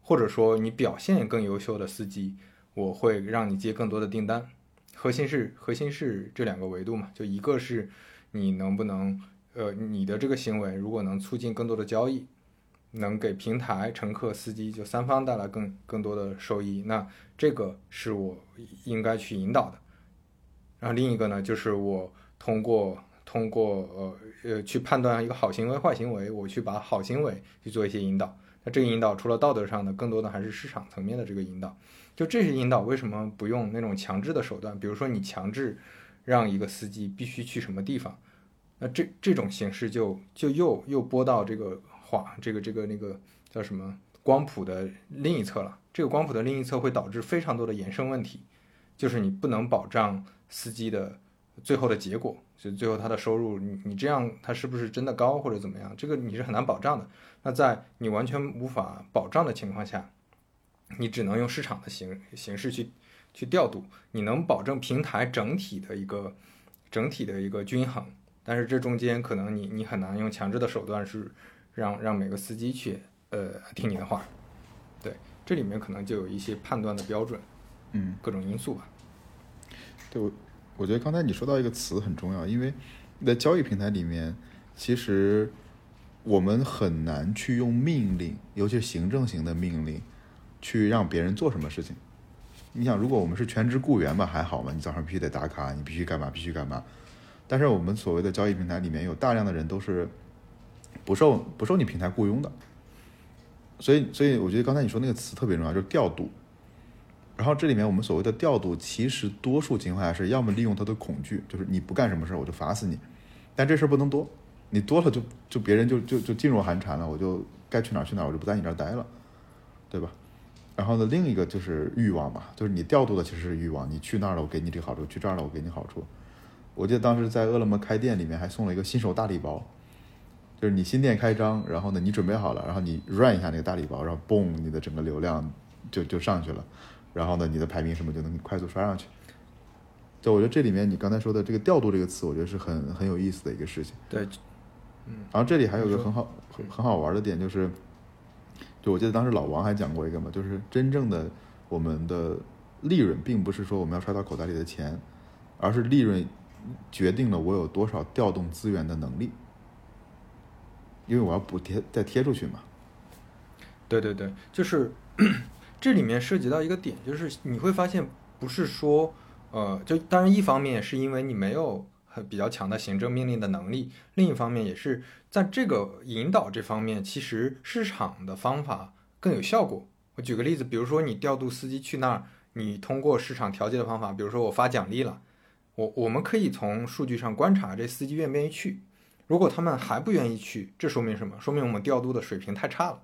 或者说你表现更优秀的司机，我会让你接更多的订单。核心是核心是这两个维度嘛，就一个是你能不能，呃，你的这个行为如果能促进更多的交易，能给平台、乘客、司机就三方带来更更多的收益，那这个是我应该去引导的。然后另一个呢，就是我通过通过呃呃去判断一个好行为、坏行为，我去把好行为去做一些引导。那这个引导除了道德上的，更多的还是市场层面的这个引导。就这些引导，为什么不用那种强制的手段？比如说你强制让一个司机必须去什么地方，那这这种形式就就又又播到这个话，这个这个那个叫什么光谱的另一侧了。这个光谱的另一侧会导致非常多的衍生问题，就是你不能保障司机的最后的结果，就最后他的收入，你你这样他是不是真的高或者怎么样？这个你是很难保障的。那在你完全无法保障的情况下，你只能用市场的形形式去去调度。你能保证平台整体的一个整体的一个均衡，但是这中间可能你你很难用强制的手段是让让每个司机去呃听你的话。对，这里面可能就有一些判断的标准，嗯，各种因素吧。对，我我觉得刚才你说到一个词很重要，因为在交易平台里面，其实。我们很难去用命令，尤其是行政型的命令，去让别人做什么事情。你想，如果我们是全职雇员吧，还好嘛，你早上必须得打卡，你必须干嘛，必须干嘛。但是我们所谓的交易平台里面有大量的人都是不受不受你平台雇佣的，所以所以我觉得刚才你说那个词特别重要，就是调度。然后这里面我们所谓的调度，其实多数情况下是要么利用他的恐惧，就是你不干什么事儿我就罚死你，但这事儿不能多。你多了就就别人就就就噤若寒蝉了，我就该去哪儿去哪儿，我就不在你这儿待了，对吧？然后呢，另一个就是欲望嘛，就是你调度的其实是欲望，你去那儿了我给你这个好处，去这儿了我给你好处。我记得当时在饿了么开店里面还送了一个新手大礼包，就是你新店开张，然后呢你准备好了，然后你 run 一下那个大礼包，然后嘣，你的整个流量就就上去了，然后呢你的排名什么就能快速刷上去。就我觉得这里面你刚才说的这个调度这个词，我觉得是很很有意思的一个事情。对。嗯然后这里还有一个很好很很好玩的点，就是，就我记得当时老王还讲过一个嘛，就是真正的我们的利润，并不是说我们要刷到口袋里的钱，而是利润决定了我有多少调动资源的能力，因为我要补贴再贴出去嘛。对对对，就是这里面涉及到一个点，就是你会发现，不是说呃，就当然一方面是因为你没有。很比较强的行政命令的能力，另一方面也是在这个引导这方面，其实市场的方法更有效果。我举个例子，比如说你调度司机去那儿，你通过市场调节的方法，比如说我发奖励了，我我们可以从数据上观察这司机愿不愿意去。如果他们还不愿意去，这说明什么？说明我们调度的水平太差了，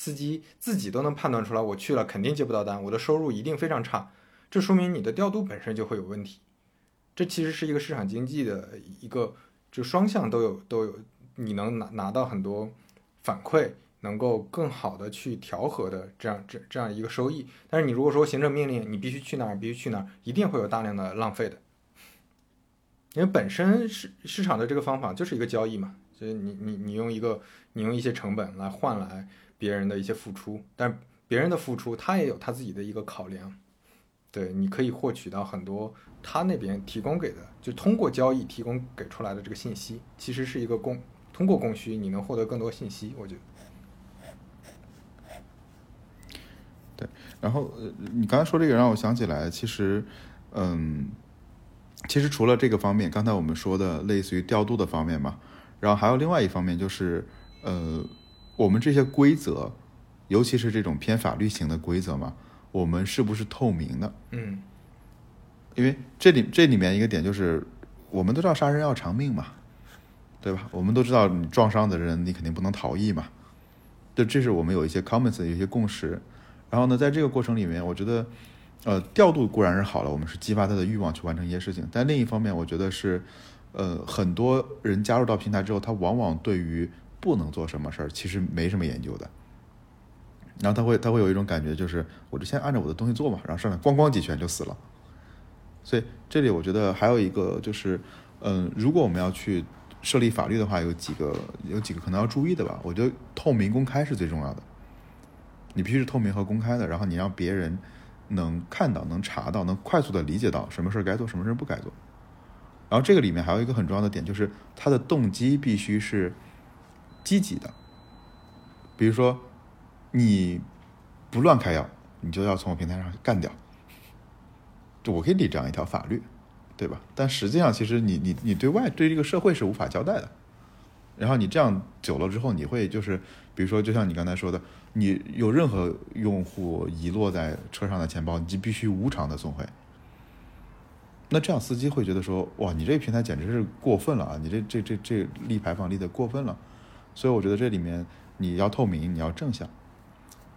司机自己都能判断出来，我去了肯定接不到单，我的收入一定非常差，这说明你的调度本身就会有问题。这其实是一个市场经济的一个，就双向都有都有，你能拿拿到很多反馈，能够更好的去调和的这样这这样一个收益。但是你如果说行政命令，你必须去哪儿必须去哪儿，一定会有大量的浪费的，因为本身市市场的这个方法就是一个交易嘛，所以你你你用一个你用一些成本来换来别人的一些付出，但别人的付出他也有他自己的一个考量，对，你可以获取到很多。他那边提供给的，就通过交易提供给出来的这个信息，其实是一个供通过供需，你能获得更多信息。我觉得，对。然后，呃，你刚才说这个让我想起来，其实，嗯，其实除了这个方面，刚才我们说的类似于调度的方面嘛，然后还有另外一方面就是，呃，我们这些规则，尤其是这种偏法律型的规则嘛，我们是不是透明的？嗯。因为这里这里面一个点就是，我们都知道杀人要偿命嘛，对吧？我们都知道你撞伤的人，你肯定不能逃逸嘛。就这是我们有一些 comments，有一些共识。然后呢，在这个过程里面，我觉得，呃，调度固然是好了，我们是激发他的欲望去完成一些事情，但另一方面，我觉得是，呃，很多人加入到平台之后，他往往对于不能做什么事儿，其实没什么研究的。然后他会他会有一种感觉，就是我就先按照我的东西做嘛，然后上来咣咣几拳就死了。所以这里我觉得还有一个就是，嗯，如果我们要去设立法律的话，有几个有几个可能要注意的吧。我觉得透明公开是最重要的，你必须是透明和公开的，然后你让别人能看到、能查到、能快速的理解到什么事儿该做，什么事儿不该做。然后这个里面还有一个很重要的点，就是他的动机必须是积极的。比如说，你不乱开药，你就要从我平台上干掉。就我可以立这样一条法律，对吧？但实际上，其实你你你对外对这个社会是无法交代的。然后你这样久了之后，你会就是，比如说，就像你刚才说的，你有任何用户遗落在车上的钱包，你就必须无偿的送回。那这样司机会觉得说，哇，你这个平台简直是过分了啊！你这这这这立牌坊立的过分了。所以我觉得这里面你要透明，你要正向。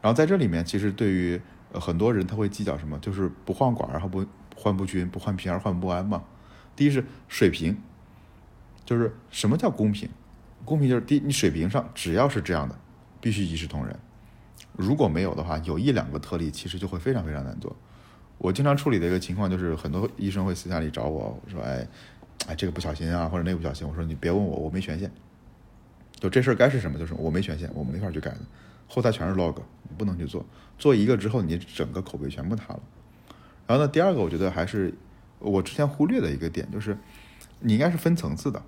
然后在这里面，其实对于很多人他会计较什么，就是不换管，然后不换不均，不换平而换不安嘛。第一是水平，就是什么叫公平？公平就是第，你水平上只要是这样的，必须一视同仁。如果没有的话，有一两个特例，其实就会非常非常难做。我经常处理的一个情况就是，很多医生会私下里找我，我说，哎，哎，这个不小心啊，或者那个不小心，我说你别问我，我没权限。就这事儿该是什么就是我没权限，我们没法去改的，后台全是 log，你不能去做。做一个之后，你整个口碑全部塌了。然后呢，第二个我觉得还是我之前忽略的一个点，就是你应该是分层次的，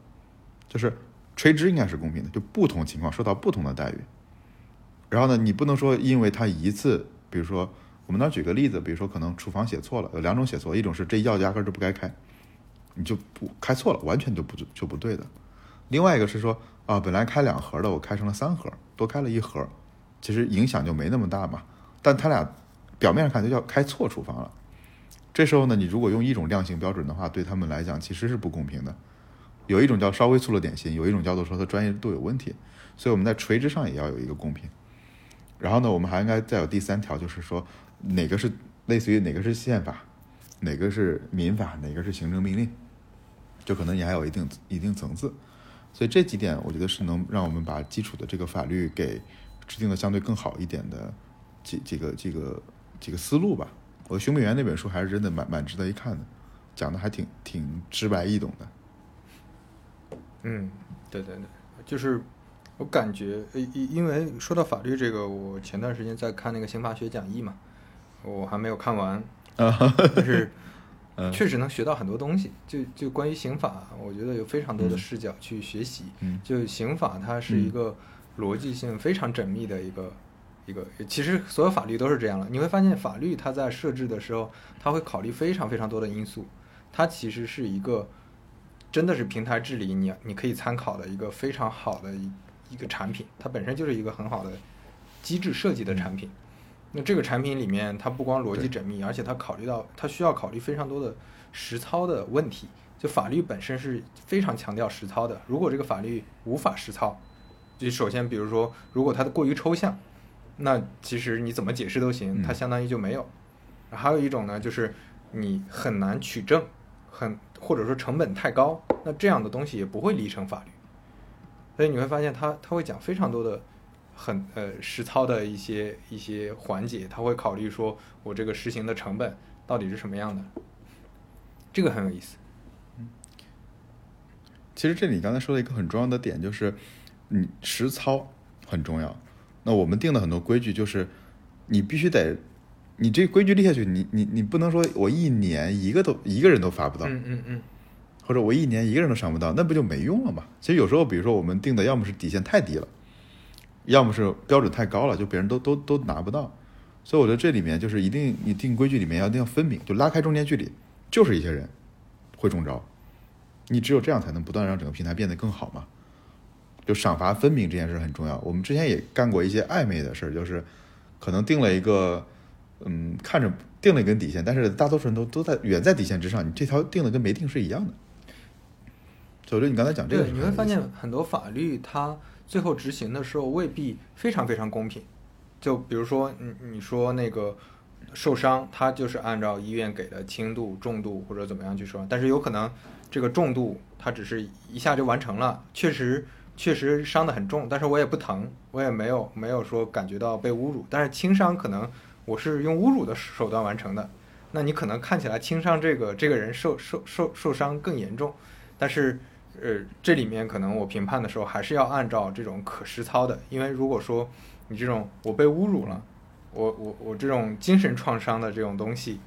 就是垂直应该是公平的，就不同情况受到不同的待遇。然后呢，你不能说因为他一次，比如说我们那举个例子，比如说可能处方写错了，有两种写错，一种是这药压根儿就不该开，你就不开错了，完全就不就不对的。另外一个是说啊，本来开两盒的，我开成了三盒，多开了一盒，其实影响就没那么大嘛。但他俩表面上看就叫开错处方了。这时候呢，你如果用一种量刑标准的话，对他们来讲其实是不公平的。有一种叫稍微粗了点心，有一种叫做说他专业度有问题。所以我们在垂直上也要有一个公平。然后呢，我们还应该再有第三条，就是说哪个是类似于哪个是宪法，哪个是民法，哪个是行政命令，就可能你还有一定一定层次。所以这几点，我觉得是能让我们把基础的这个法律给制定的相对更好一点的几几个几个几个思路吧。我《熊本元》那本书还是真的蛮蛮值得一看的，讲的还挺挺直白易懂的。嗯，对对对，就是我感觉，呃，因因为说到法律这个，我前段时间在看那个刑法学讲义嘛，我还没有看完，[laughs] 但是确实能学到很多东西。就就关于刑法，我觉得有非常多的视角去学习。嗯就刑法它是一个逻辑性非常缜密的一个一个，其实所有法律都是这样了。你会发现，法律它在设置的时候，它会考虑非常非常多的因素，它其实是一个。真的是平台治理，你你可以参考的一个非常好的一一个产品，它本身就是一个很好的机制设计的产品。那这个产品里面，它不光逻辑缜密，而且它考虑到它需要考虑非常多的实操的问题。就法律本身是非常强调实操的，如果这个法律无法实操，就首先比如说，如果它的过于抽象，那其实你怎么解释都行，它相当于就没有。还有一种呢，就是你很难取证。很或者说成本太高，那这样的东西也不会立成法律。所以你会发现，它它会讲非常多的很呃实操的一些一些环节，他会考虑说我这个实行的成本到底是什么样的，这个很有意思。嗯，其实这里刚才说了一个很重要的点就是，你实操很重要。那我们定的很多规矩就是，你必须得。你这规矩立下去，你你你不能说我一年一个都一个人都发不到，嗯嗯嗯，或者我一年一个人都上不到，那不就没用了吗？其实有时候，比如说我们定的要么是底线太低了，要么是标准太高了，就别人都都都拿不到。所以我觉得这里面就是一定你定规矩里面要一定要分明，就拉开中间距离，就是一些人会中招，你只有这样才能不断让整个平台变得更好嘛。就赏罚分明这件事很重要。我们之前也干过一些暧昧的事儿，就是可能定了一个。嗯，看着定了一根底线，但是大多数人都都在远在底线之上，你这条定的跟没定是一样的。所以我觉得你刚才讲这个，你会发现很多法律它最后执行的时候未必非常非常公平，就比如说你你说那个受伤，他就是按照医院给的轻度、重度或者怎么样去说，但是有可能这个重度他只是一下就完成了，确实确实伤得很重，但是我也不疼，我也没有没有说感觉到被侮辱，但是轻伤可能我是用侮辱的手段完成的，那你可能看起来轻伤这个这个人受受受受伤更严重，但是。呃，这里面可能我评判的时候还是要按照这种可实操的，因为如果说你这种我被侮辱了，我我我这种精神创伤的这种东西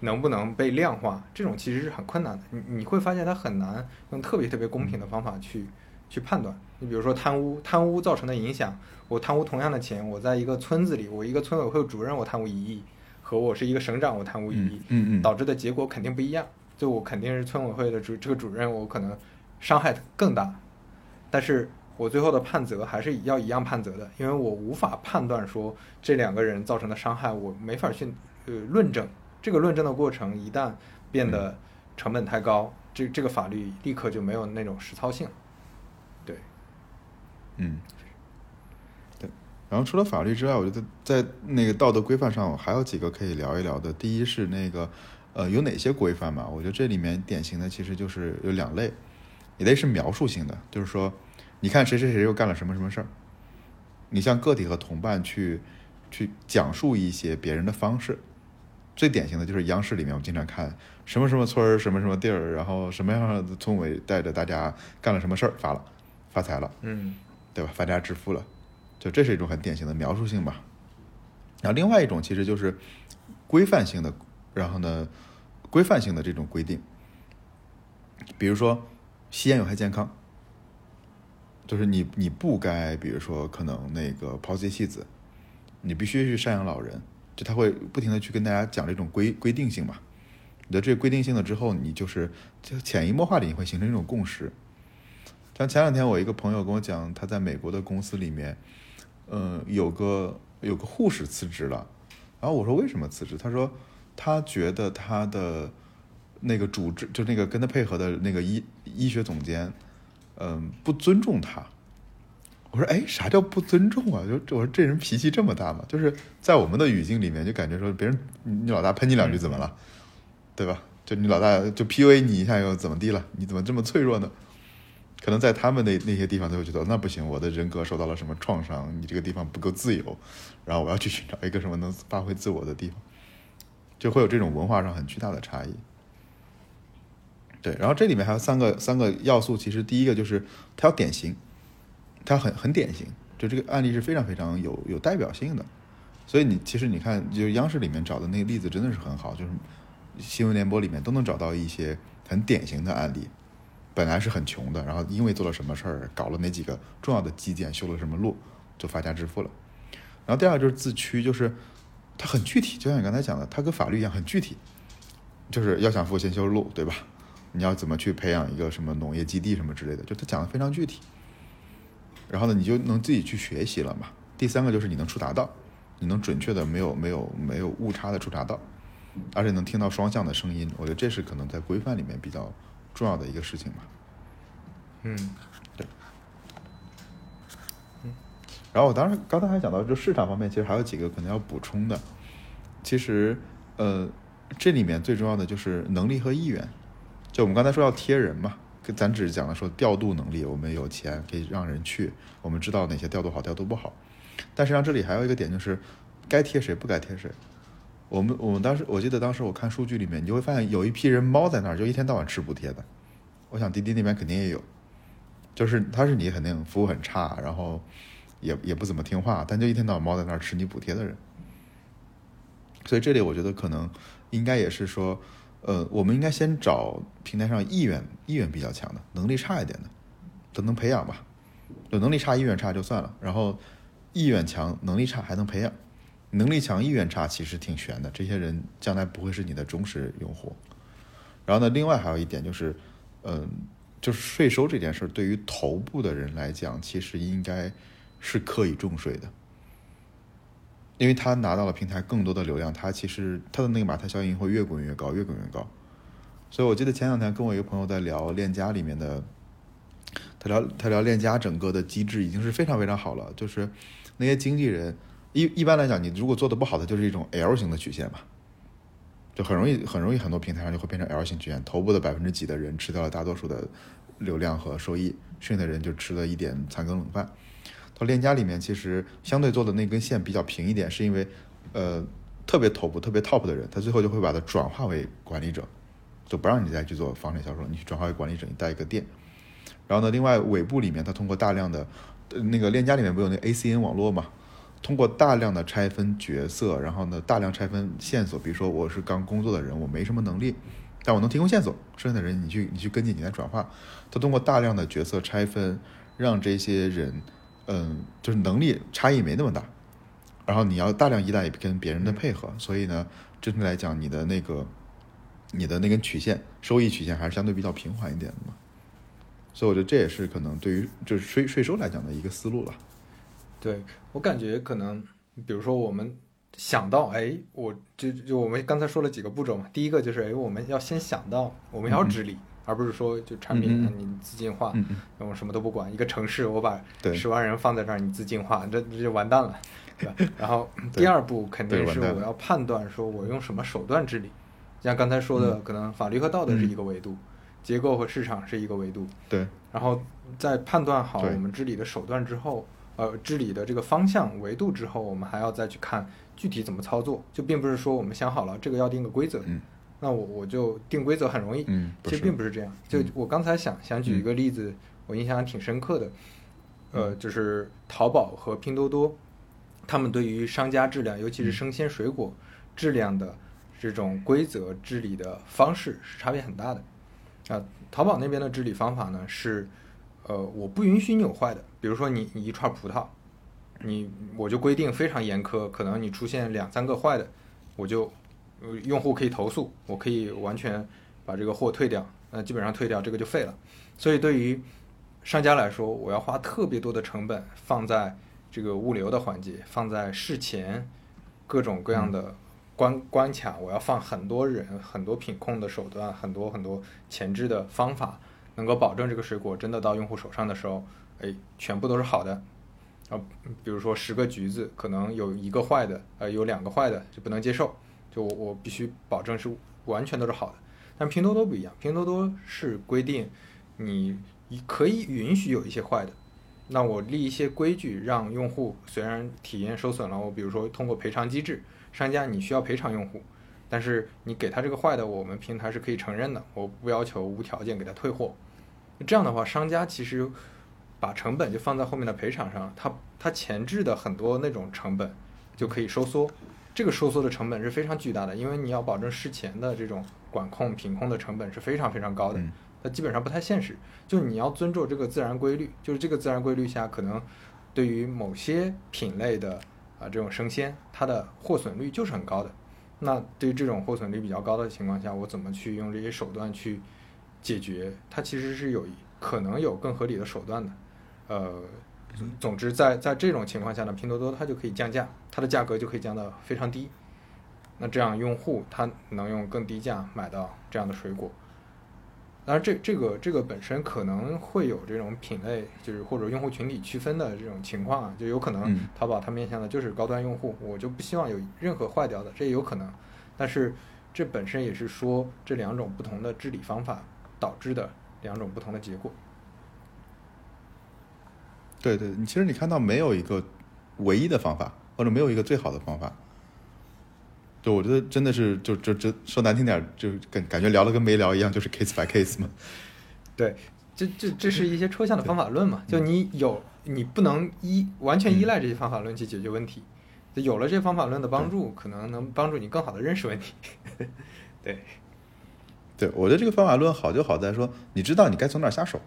能不能被量化，这种其实是很困难的。你你会发现它很难用特别特别公平的方法去去判断。你比如说贪污，贪污造成的影响，我贪污同样的钱，我在一个村子里，我一个村委会主任我贪污一亿，和我是一个省长我贪污一亿，嗯嗯，导致的结果肯定不一样。就我肯定是村委会的主这个主任，我可能。伤害更大，但是我最后的判责还是要一样判责的，因为我无法判断说这两个人造成的伤害，我没法去呃论证。这个论证的过程一旦变得成本太高，这这个法律立刻就没有那种实操性。对，嗯，对。然后除了法律之外，我觉得在那个道德规范上我还有几个可以聊一聊的。第一是那个呃有哪些规范嘛？我觉得这里面典型的其实就是有两类。一类是描述性的，就是说，你看谁谁谁又干了什么什么事儿，你向个体和同伴去去讲述一些别人的方式。最典型的就是央视里面，我们经常看什么什么村儿、什么什么地儿，然后什么样的村委带着大家干了什么事儿，发了，发财了，嗯，对吧？发家致富了，就这是一种很典型的描述性吧。然后另外一种其实就是规范性的，然后呢，规范性的这种规定，比如说。吸烟有害健康，就是你你不该，比如说可能那个抛弃妻子，你必须去赡养老人，就他会不停的去跟大家讲这种规规定性嘛。你的这个规定性了之后，你就是就潜移默化的你会形成一种共识。像前两天我一个朋友跟我讲，他在美国的公司里面，嗯，有个有个护士辞职了，然后我说为什么辞职？他说他觉得他的。那个主治就那个跟他配合的那个医医学总监，嗯，不尊重他。我说，哎，啥叫不尊重啊？就我说这人脾气这么大吗？就是在我们的语境里面，就感觉说别人你老大喷你两句怎么了，对吧？就你老大就 PUA 你一下又怎么地了？你怎么这么脆弱呢？可能在他们那那些地方都会觉得那不行，我的人格受到了什么创伤？你这个地方不够自由，然后我要去寻找一个什么能发挥自我的地方，就会有这种文化上很巨大的差异。对，然后这里面还有三个三个要素，其实第一个就是它要典型，它很很典型，就这个案例是非常非常有有代表性的，所以你其实你看，就是央视里面找的那个例子真的是很好，就是新闻联播里面都能找到一些很典型的案例，本来是很穷的，然后因为做了什么事儿，搞了哪几个重要的基建，修了什么路，就发家致富了。然后第二个就是自驱，就是它很具体，就像你刚才讲的，它跟法律一样很具体，就是要想富先修路，对吧？你要怎么去培养一个什么农业基地什么之类的，就他讲的非常具体。然后呢，你就能自己去学习了嘛。第三个就是你能触达到，你能准确的没有没有没有误差的触达到，而且能听到双向的声音。我觉得这是可能在规范里面比较重要的一个事情嘛。嗯，对。嗯，然后我当时刚才还讲到，就市场方面其实还有几个可能要补充的。其实，呃，这里面最重要的就是能力和意愿。就我们刚才说要贴人嘛，咱只是讲了说调度能力，我们有钱可以让人去，我们知道哪些调度好，调度不好。但实际上这里还有一个点就是，该贴谁不该贴谁。我们我们当时我记得当时我看数据里面，你就会发现有一批人猫在那儿，就一天到晚吃补贴的。我想滴滴那边肯定也有，就是他是你肯定服务很差，然后也也不怎么听话，但就一天到晚猫在那儿吃你补贴的人。所以这里我觉得可能应该也是说。呃，我们应该先找平台上意愿意愿比较强的，能力差一点的，都能培养吧。有能力差、意愿差就算了，然后意愿强、能力差还能培养。能力强、意愿差其实挺悬的，这些人将来不会是你的忠实用户。然后呢，另外还有一点就是，嗯，就是税收这件事对于头部的人来讲，其实应该是可以重税的。因为他拿到了平台更多的流量，他其实他的那个马太效应会越滚越高，越滚越高。所以我记得前两天跟我一个朋友在聊链家里面的，他聊他聊链家整个的机制已经是非常非常好了，就是那些经纪人一一般来讲，你如果做的不好的，就是一种 L 型的曲线嘛，就很容易很容易很多平台上就会变成 L 型曲线，头部的百分之几的人吃掉了大多数的流量和收益，剩下的人就吃了一点残羹冷饭。到链家里面，其实相对做的那根线比较平一点，是因为呃特别头部、特别 top 的人，他最后就会把它转化为管理者，就不让你再去做房产销售，你去转化为管理者，你带一个店。然后呢，另外尾部里面，它通过大量的那个链家里面不有那 ACN 网络嘛？通过大量的拆分角色，然后呢，大量拆分线索。比如说，我是刚工作的人，我没什么能力，但我能提供线索。剩下的人，你去你去跟进，你来转化。他通过大量的角色拆分，让这些人，嗯，就是能力差异没那么大。然后你要大量依赖跟别人的配合，所以呢，真的来讲，你的那个，你的那根曲线收益曲线还是相对比较平缓一点的嘛。所以我觉得这也是可能对于就是税税收来讲的一个思路了。对我感觉可能，比如说我们想到，哎，我就就我们刚才说了几个步骤嘛。第一个就是，哎，我们要先想到我们要治理，而不是说就产品你自进化，我什么都不管。一个城市我把十万人放在这儿，你自进化，这这就完蛋了，对吧？然后第二步肯定是我要判断，说我用什么手段治理。像刚才说的，可能法律和道德是一个维度，结构和市场是一个维度。对。然后在判断好我们治理的手段之后。呃，治理的这个方向维度之后，我们还要再去看具体怎么操作，就并不是说我们想好了这个要定个规则，那我我就定规则很容易，其实并不是这样。就我刚才想想举一个例子，我印象挺深刻的，呃，就是淘宝和拼多多，他们对于商家质量，尤其是生鲜水果质量的这种规则治理的方式是差别很大的。啊，淘宝那边的治理方法呢是。呃，我不允许你有坏的，比如说你你一串葡萄，你我就规定非常严苛，可能你出现两三个坏的，我就用户可以投诉，我可以完全把这个货退掉，那基本上退掉这个就废了。所以对于商家来说，我要花特别多的成本放在这个物流的环节，放在事前各种各样的关关卡，我要放很多人、很多品控的手段、很多很多前置的方法。能够保证这个水果真的到用户手上的时候，哎，全部都是好的。啊，比如说十个橘子，可能有一个坏的，呃，有两个坏的就不能接受，就我我必须保证是完全都是好的。但拼多多不一样，拼多多是规定你可以允许有一些坏的，那我立一些规矩，让用户虽然体验受损了，我比如说通过赔偿机制，商家你需要赔偿用户。但是你给他这个坏的，我们平台是可以承认的，我不要求无条件给他退货。这样的话，商家其实把成本就放在后面的赔偿上，他他前置的很多那种成本就可以收缩。这个收缩的成本是非常巨大的，因为你要保证事前的这种管控品控的成本是非常非常高的，它基本上不太现实。就你要尊重这个自然规律，就是这个自然规律下，可能对于某些品类的啊这种生鲜，它的货损率就是很高的。那对于这种货损率比较高的情况下，我怎么去用这些手段去解决？它其实是有可能有更合理的手段的。呃，总之在在这种情况下呢，拼多多它就可以降价，它的价格就可以降到非常低。那这样用户他能用更低价买到这样的水果。当然，这这个这个本身可能会有这种品类，就是或者用户群体区分的这种情况啊，就有可能淘宝它面向的就是高端用户，我就不希望有任何坏掉的，这也有可能。但是这本身也是说这两种不同的治理方法导致的两种不同的结果。对对，你其实你看到没有一个唯一的方法，或者没有一个最好的方法。就我觉得真的是，就就就说难听点，就感感觉聊了跟没聊一样，就是 case by case 嘛。对，这这这是一些抽象的方法论嘛？就你有，你不能依完全依赖这些方法论去解决问题。有了这些方法论的帮助，可能能帮助你更好的认识问题。[laughs] 对，对我觉得这个方法论好就好在说，你知道你该从哪下手，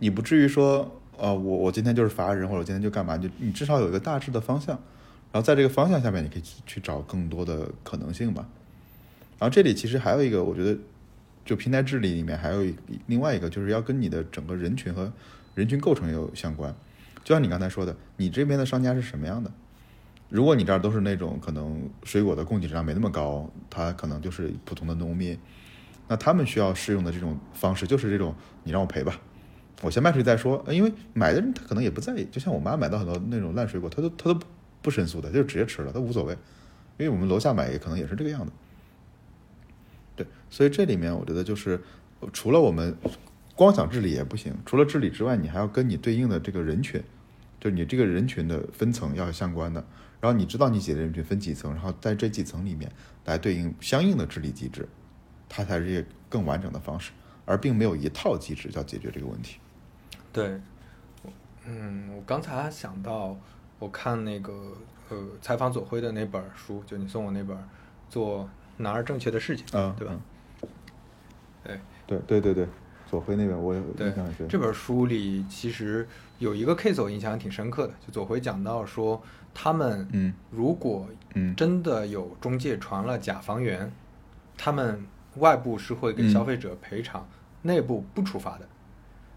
你不至于说，呃，我我今天就是罚人，或者我今天就干嘛，就你至少有一个大致的方向。然后在这个方向下面，你可以去找更多的可能性吧。然后这里其实还有一个，我觉得就平台治理里面还有一另外一个，就是要跟你的整个人群和人群构成有相关。就像你刚才说的，你这边的商家是什么样的？如果你这儿都是那种可能水果的供给质量没那么高，他可能就是普通的农民，那他们需要适用的这种方式就是这种，你让我赔吧，我先卖出去再说。因为买的人他可能也不在意，就像我妈买到很多那种烂水果，他都他都。不申诉的，就直接吃了，他无所谓，因为我们楼下买也可能也是这个样子。对，所以这里面我觉得就是除了我们光想治理也不行，除了治理之外，你还要跟你对应的这个人群，就是你这个人群的分层要相关的，然后你知道你解决人群分几层，然后在这几层里面来对应相应的治理机制，它才是一个更完整的方式，而并没有一套机制要解决这个问题。对，嗯，我刚才还想到，我看那个呃采访左晖的那本书，就你送我那本《做男儿正确的事情》，啊对吧？嗯对对对对对，左晖那边我也对印象很深。这本书里其实有一个 case 我印象挺深刻的，就左晖讲到说，他们嗯如果嗯真的有中介传了假房源，他们外部是会给嗯消费者赔偿，内部不处罚的。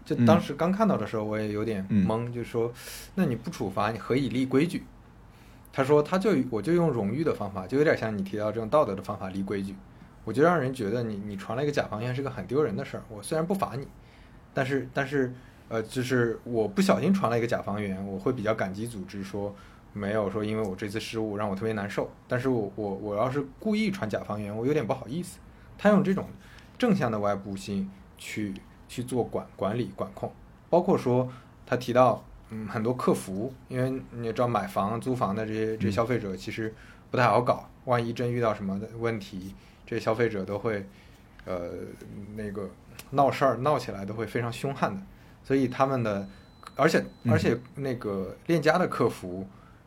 就嗯当时刚看到的时候，我也有点嗯懵，就说，那你不处罚，你何以立规矩？他说，他就我就用荣誉的方法，就有点像你提到这种道德的方法立规矩，我就让人觉得你你传了一个假房源是个很丢人的事儿。我虽然不罚你，但是但是呃，就是我不小心传了一个假房源，我会比较感激组织说没有说因为我这次失误让我特别难受，但是我我我要是故意传假房源，我有点不好意思。他用这种正向的外部性去去做管管理管控，包括说他提到嗯很多客服，因为你也知道买房租房的这些这些消费者其实不太好搞，万一真遇到什么的问题，这些消费者都会呃那个闹事儿闹起来都会非常凶悍的，所以他们的而且嗯。而且那个链家的客服，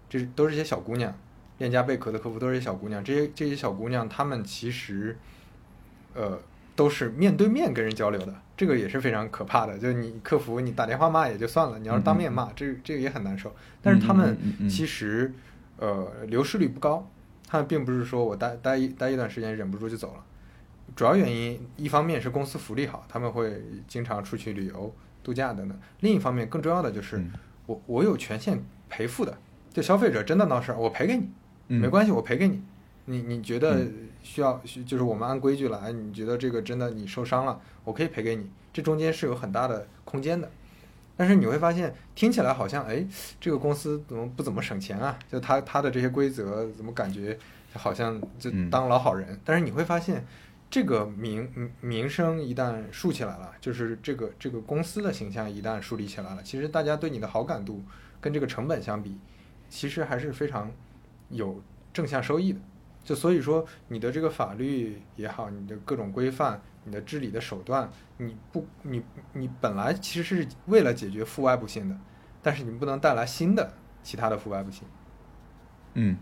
这都是一些小姑娘，链家贝壳的客服都是一些小姑娘，这些这些小姑娘她们其实呃都是面对面跟人交流的，这个也是非常可怕的。就是你客服你打电话骂也就算了，你要是当面骂，这这个也很难受。但是他们其实呃流失率不高，他们并不是说我待待一待一段时间忍不住就走了。主要原因一方面是公司福利好，他们会经常出去旅游、度假等等；另一方面更重要的就是嗯我我有权限赔付的，就消费者真的闹事儿，我赔给你，嗯没关系，我赔给你。你你觉得嗯需要，需就是我们按规矩来，你觉得这个真的你受伤了，我可以赔给你，这中间是有很大的空间的。但是你会发现，听起来好像，哎，这个公司怎么不怎么省钱啊？就他他的这些规则，怎么感觉好像就嗯当老好人？但是你会发现，这个名名名声一旦树起来了，就是这个这个公司的形象一旦树立起来了，其实大家对你的好感度跟这个成本相比，其实还是非常有正向收益的。就所以说，你的这个法律也好，你的各种规范，你的治理的手段，你不，你你本来其实是为了解决负外部性的，但是你不能带来新的其他的负外部性。嗯，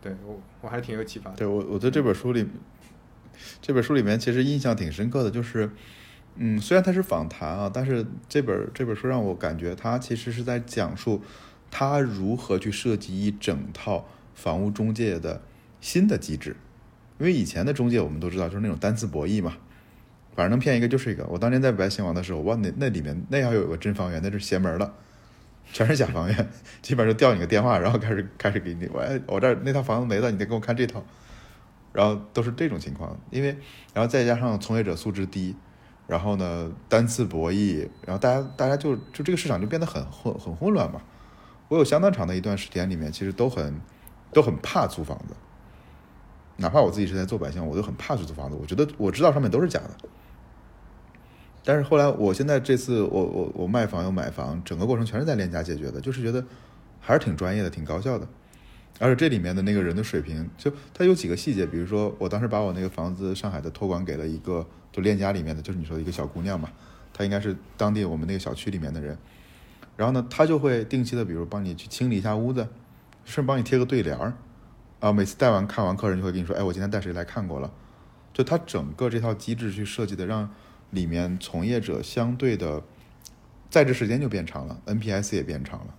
对我我还是挺有启发的。对我我在这本书里，这本书里面其实印象挺深刻的，就是，嗯，虽然它是访谈啊，但是这本这本书让我感觉它其实是在讲述他如何去设计一整套房屋中介的新的机制。因为以前的中介我们都知道就是那种单次博弈嘛，反正能骗一个就是一个。我当年在白新王的时候，哇，那那里面那要有个真房源，那是邪门了。全是假房源，基本上就调你个电话，然后开始开始给你，我，我这那套房子没了，你得给我看这套，然后都是这种情况，因为然后再加上从业者素质低，然后呢单次博弈，然后大家大家就就这个市场就变得很混很混乱嘛。我有相当长的一段时间里面，其实都很都很怕租房子，哪怕我自己是在做百姓，我都很怕去租房子，我觉得我知道上面都是假的。但是后来，我现在这次我我我卖房又买房，整个过程全是在链家解决的，就是觉得还是挺专业的，挺高效的。而且这里面的那个人的水平，就他有几个细节，比如说我当时把我那个房子上海的托管给了一个就链家里面的，就是你说的一个小姑娘嘛，她应该是当地我们那个小区里面的人。然后呢，她就会定期的，比如帮你去清理一下屋子，顺便帮你贴个对联儿，啊，每次带完看完客人就会跟你说，哎，我今天带谁来看过了，就他整个这套机制去设计的，让里面从业者相对的在职时间就变长了，NPS 也变长了，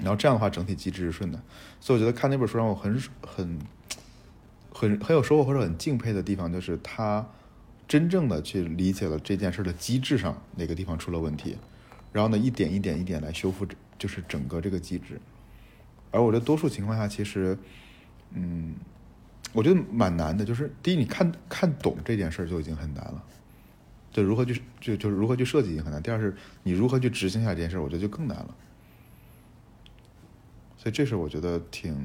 然后这样的话整体机制是顺的，所以我觉得看那本书让我很很很很有收获或者很敬佩的地方，就是他真正的去理解了这件事的机制上哪个地方出了问题，然后呢一点一点一点来修复，就是整个这个机制。而我觉得多数情况下，其实，嗯，我觉得蛮难的。就是第一，你看看懂这件事儿就已经很难了，就如何去就就是如何去设计已经很难。第二是，你如何去执行下这件事儿，我觉得就更难了。所以这是我觉得挺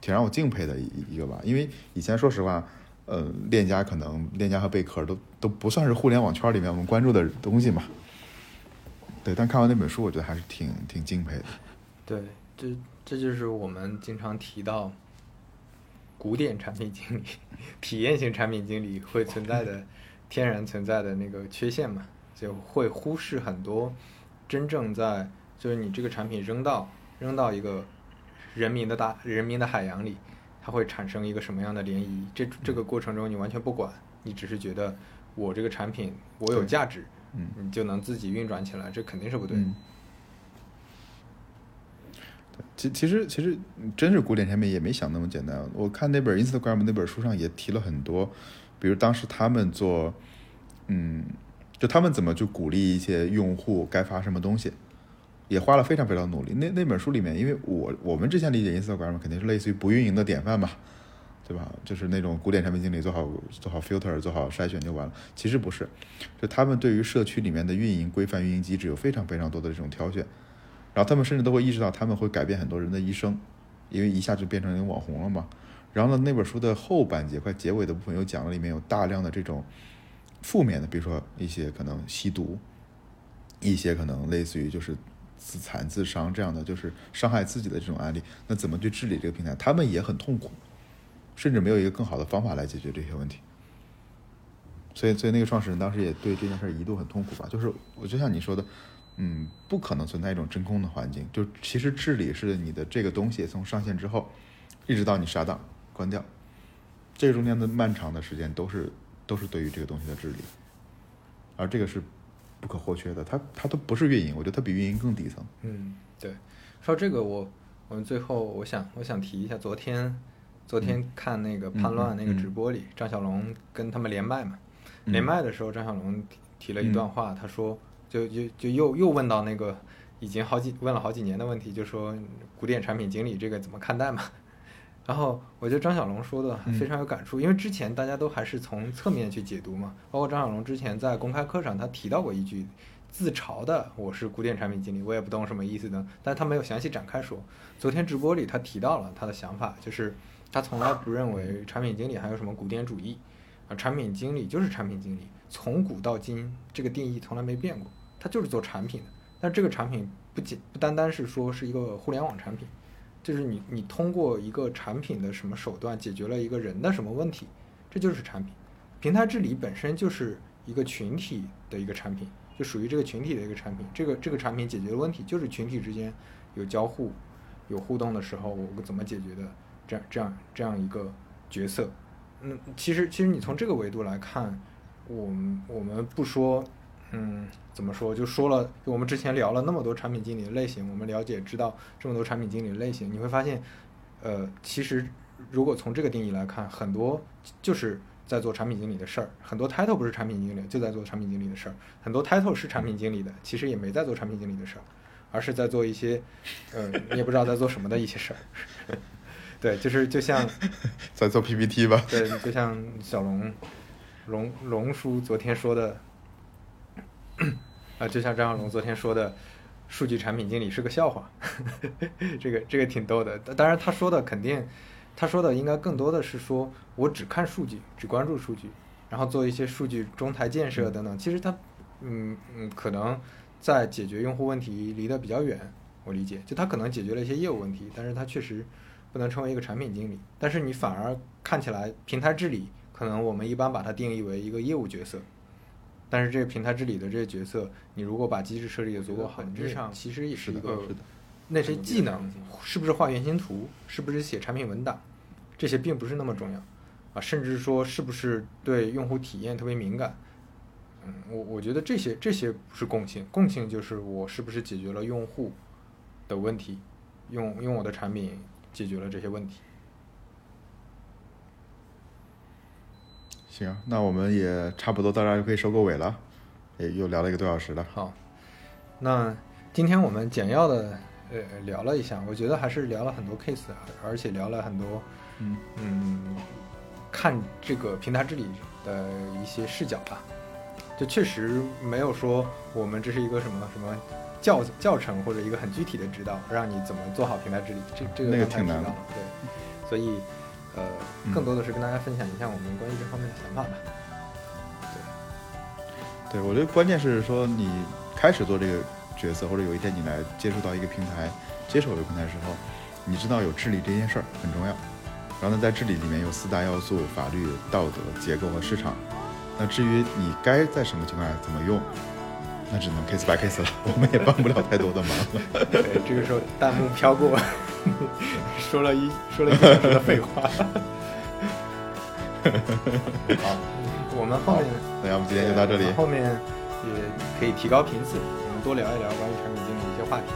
挺让我敬佩的一一个吧。因为以前说实话，呃，链家可能链家和贝壳都都不算是互联网圈里面我们关注的东西嘛。对，但看完那本书，我觉得还是挺挺敬佩的。对，这这就是我们经常提到古典产品经理、体验型产品经理会存在的天然存在的那个缺陷嘛，就会忽视很多真正在就是你这个产品扔到扔到一个人民的大人民的海洋里，它会产生一个什么样的涟漪？这这个过程中你完全不管，你只是觉得我这个产品我有价值，嗯你就能自己运转起来，这肯定是不对。嗯，其其实其实真是古典产品也没想那么简单。我看那本 Instagram 那本书上也提了很多，比如当时他们做，嗯，就他们怎么去鼓励一些用户该发什么东西，也花了非常非常努力。那那本书里面，因为我我们之前理解 Instagram 肯定是类似于不运营的典范嘛，对吧？就是那种古典产品经理做好做好 filter 做好筛选就完了。其实不是，就他们对于社区里面的运营规范、运营机制有非常非常多的这种挑选。然后他们甚至都会意识到他们会改变很多人的一生，因为一下就变成一个网红了嘛。然后呢，那本书的后半节快结尾的部分又讲了，里面有大量的这种负面的，比如说一些可能吸毒，一些可能类似于就是自残自伤这样的，就是伤害自己的这种案例。那怎么去治理这个平台？他们也很痛苦，甚至没有一个更好的方法来解决这些问题。所以，所以那个创始人当时也对这件事一度很痛苦吧。就是我就像你说的，嗯，不可能存在一种真空的环境。就其实治理是你的这个东西从上线之后，一直到你杀档关掉，这中间的漫长的时间都是都是对于这个东西的治理，而这个是不可或缺的。它它都不是运营，我觉得它比运营更底层。嗯，对，说这个我我们最后我想我想提一下，昨天昨天看那个叛乱那个直播里，张小龙跟他们连麦嘛，连麦的时候张小龙提了一段话，他说就就就又又问到那个已经好几问了好几年的问题，就说古典产品经理这个怎么看待嘛？然后我觉得张小龙说的非常有感触，因为之前大家都还是从侧面去解读嘛，包括张小龙之前在公开课上他提到过一句自嘲的我是古典产品经理，我也不懂什么意思的，但是他没有详细展开说。昨天直播里他提到了他的想法，就是他从来不认为产品经理还有什么古典主义，啊，产品经理就是产品经理，从古到今这个定义从来没变过，它就是做产品的。但这个产品不仅不单单是说是一个互联网产品，就是你你通过一个产品的什么手段解决了一个人的什么问题，这就是产品。平台治理本身就是一个群体的一个产品，就属于这个群体的一个产品。这个这个产品解决的问题就是群体之间有交互、有互动的时候，我怎么解决的这样这样这样一个角色。嗯，其实其实你从这个维度来看，我们我们不说，嗯，怎么说？就说了，就我们之前聊了那么多产品经理的类型，我们了解知道这么多产品经理的类型，你会发现，呃，其实如果从这个定义来看，很多就是在做产品经理的事儿，很多 title 不是产品经理，就在做产品经理的事儿，很多 title 是产品经理的，其实也没在做产品经理的事儿，而是在做一些，呃，你也不知道在做什么的一些事儿。[laughs] 对，就是就像在做 PPT 吧。对，就像小龙龙龙叔昨天说的，[clears throat] 啊，就像张小龙昨天说的，数据产品经理是个笑话，[laughs] 这个这个挺逗的。当然，他说的肯定，他说的应该更多的是说我只看数据，只关注数据，然后做一些数据中台建设等等。其实他，嗯嗯，可能在解决用户问题离得比较远。我理解，就他可能解决了一些业务问题，但是他确实不能成为一个产品经理。但是你反而看起来平台治理，可能我们一般把它定义为一个业务角色。但是这个平台治理的这些角色，你如果把机制设立的足够好，本质上其实也是一个是的那些技能是不是画原型图，是不是写产品文档，这些并不是那么重要啊，甚至说是不是对用户体验特别敏感。嗯，我我觉得这些这些不是共性，共性就是我是不是解决了用户的问题，用用我的产品解决了这些问题。行，那我们也差不多到这儿就可以收个尾了，也又聊了一个多小时了。好，那今天我们简要的呃聊了一下，我觉得还是聊了很多 case，啊而且聊了很多嗯嗯看这个平台治理的一些视角吧。就确实没有说我们这是一个什么什么教教程或者一个很具体的指导，让你怎么做好平台治理。这这个那个刚才挺难了对，所以呃，嗯更多的是跟大家分享一下我们关于这方面的想法吧。对，我觉得关键是说你开始做这个角色，或者有一天你来接触到一个平台，接手一个平台的时候，你知道有治理这件事儿很重要。然后呢，在治理里面有四大要素：法律、道德、结构和市场。那至于你该在什么情况下怎么用，那只能 case by case 了，我们也帮不了太多的忙了。[laughs] 对，这个时候弹幕飘过，[laughs] 说了一说了一个小时的废话。[laughs] 好，我们后面那要不今天就到这里。后面也可以提高频次，我们多聊一聊关于产品经理的一些话题。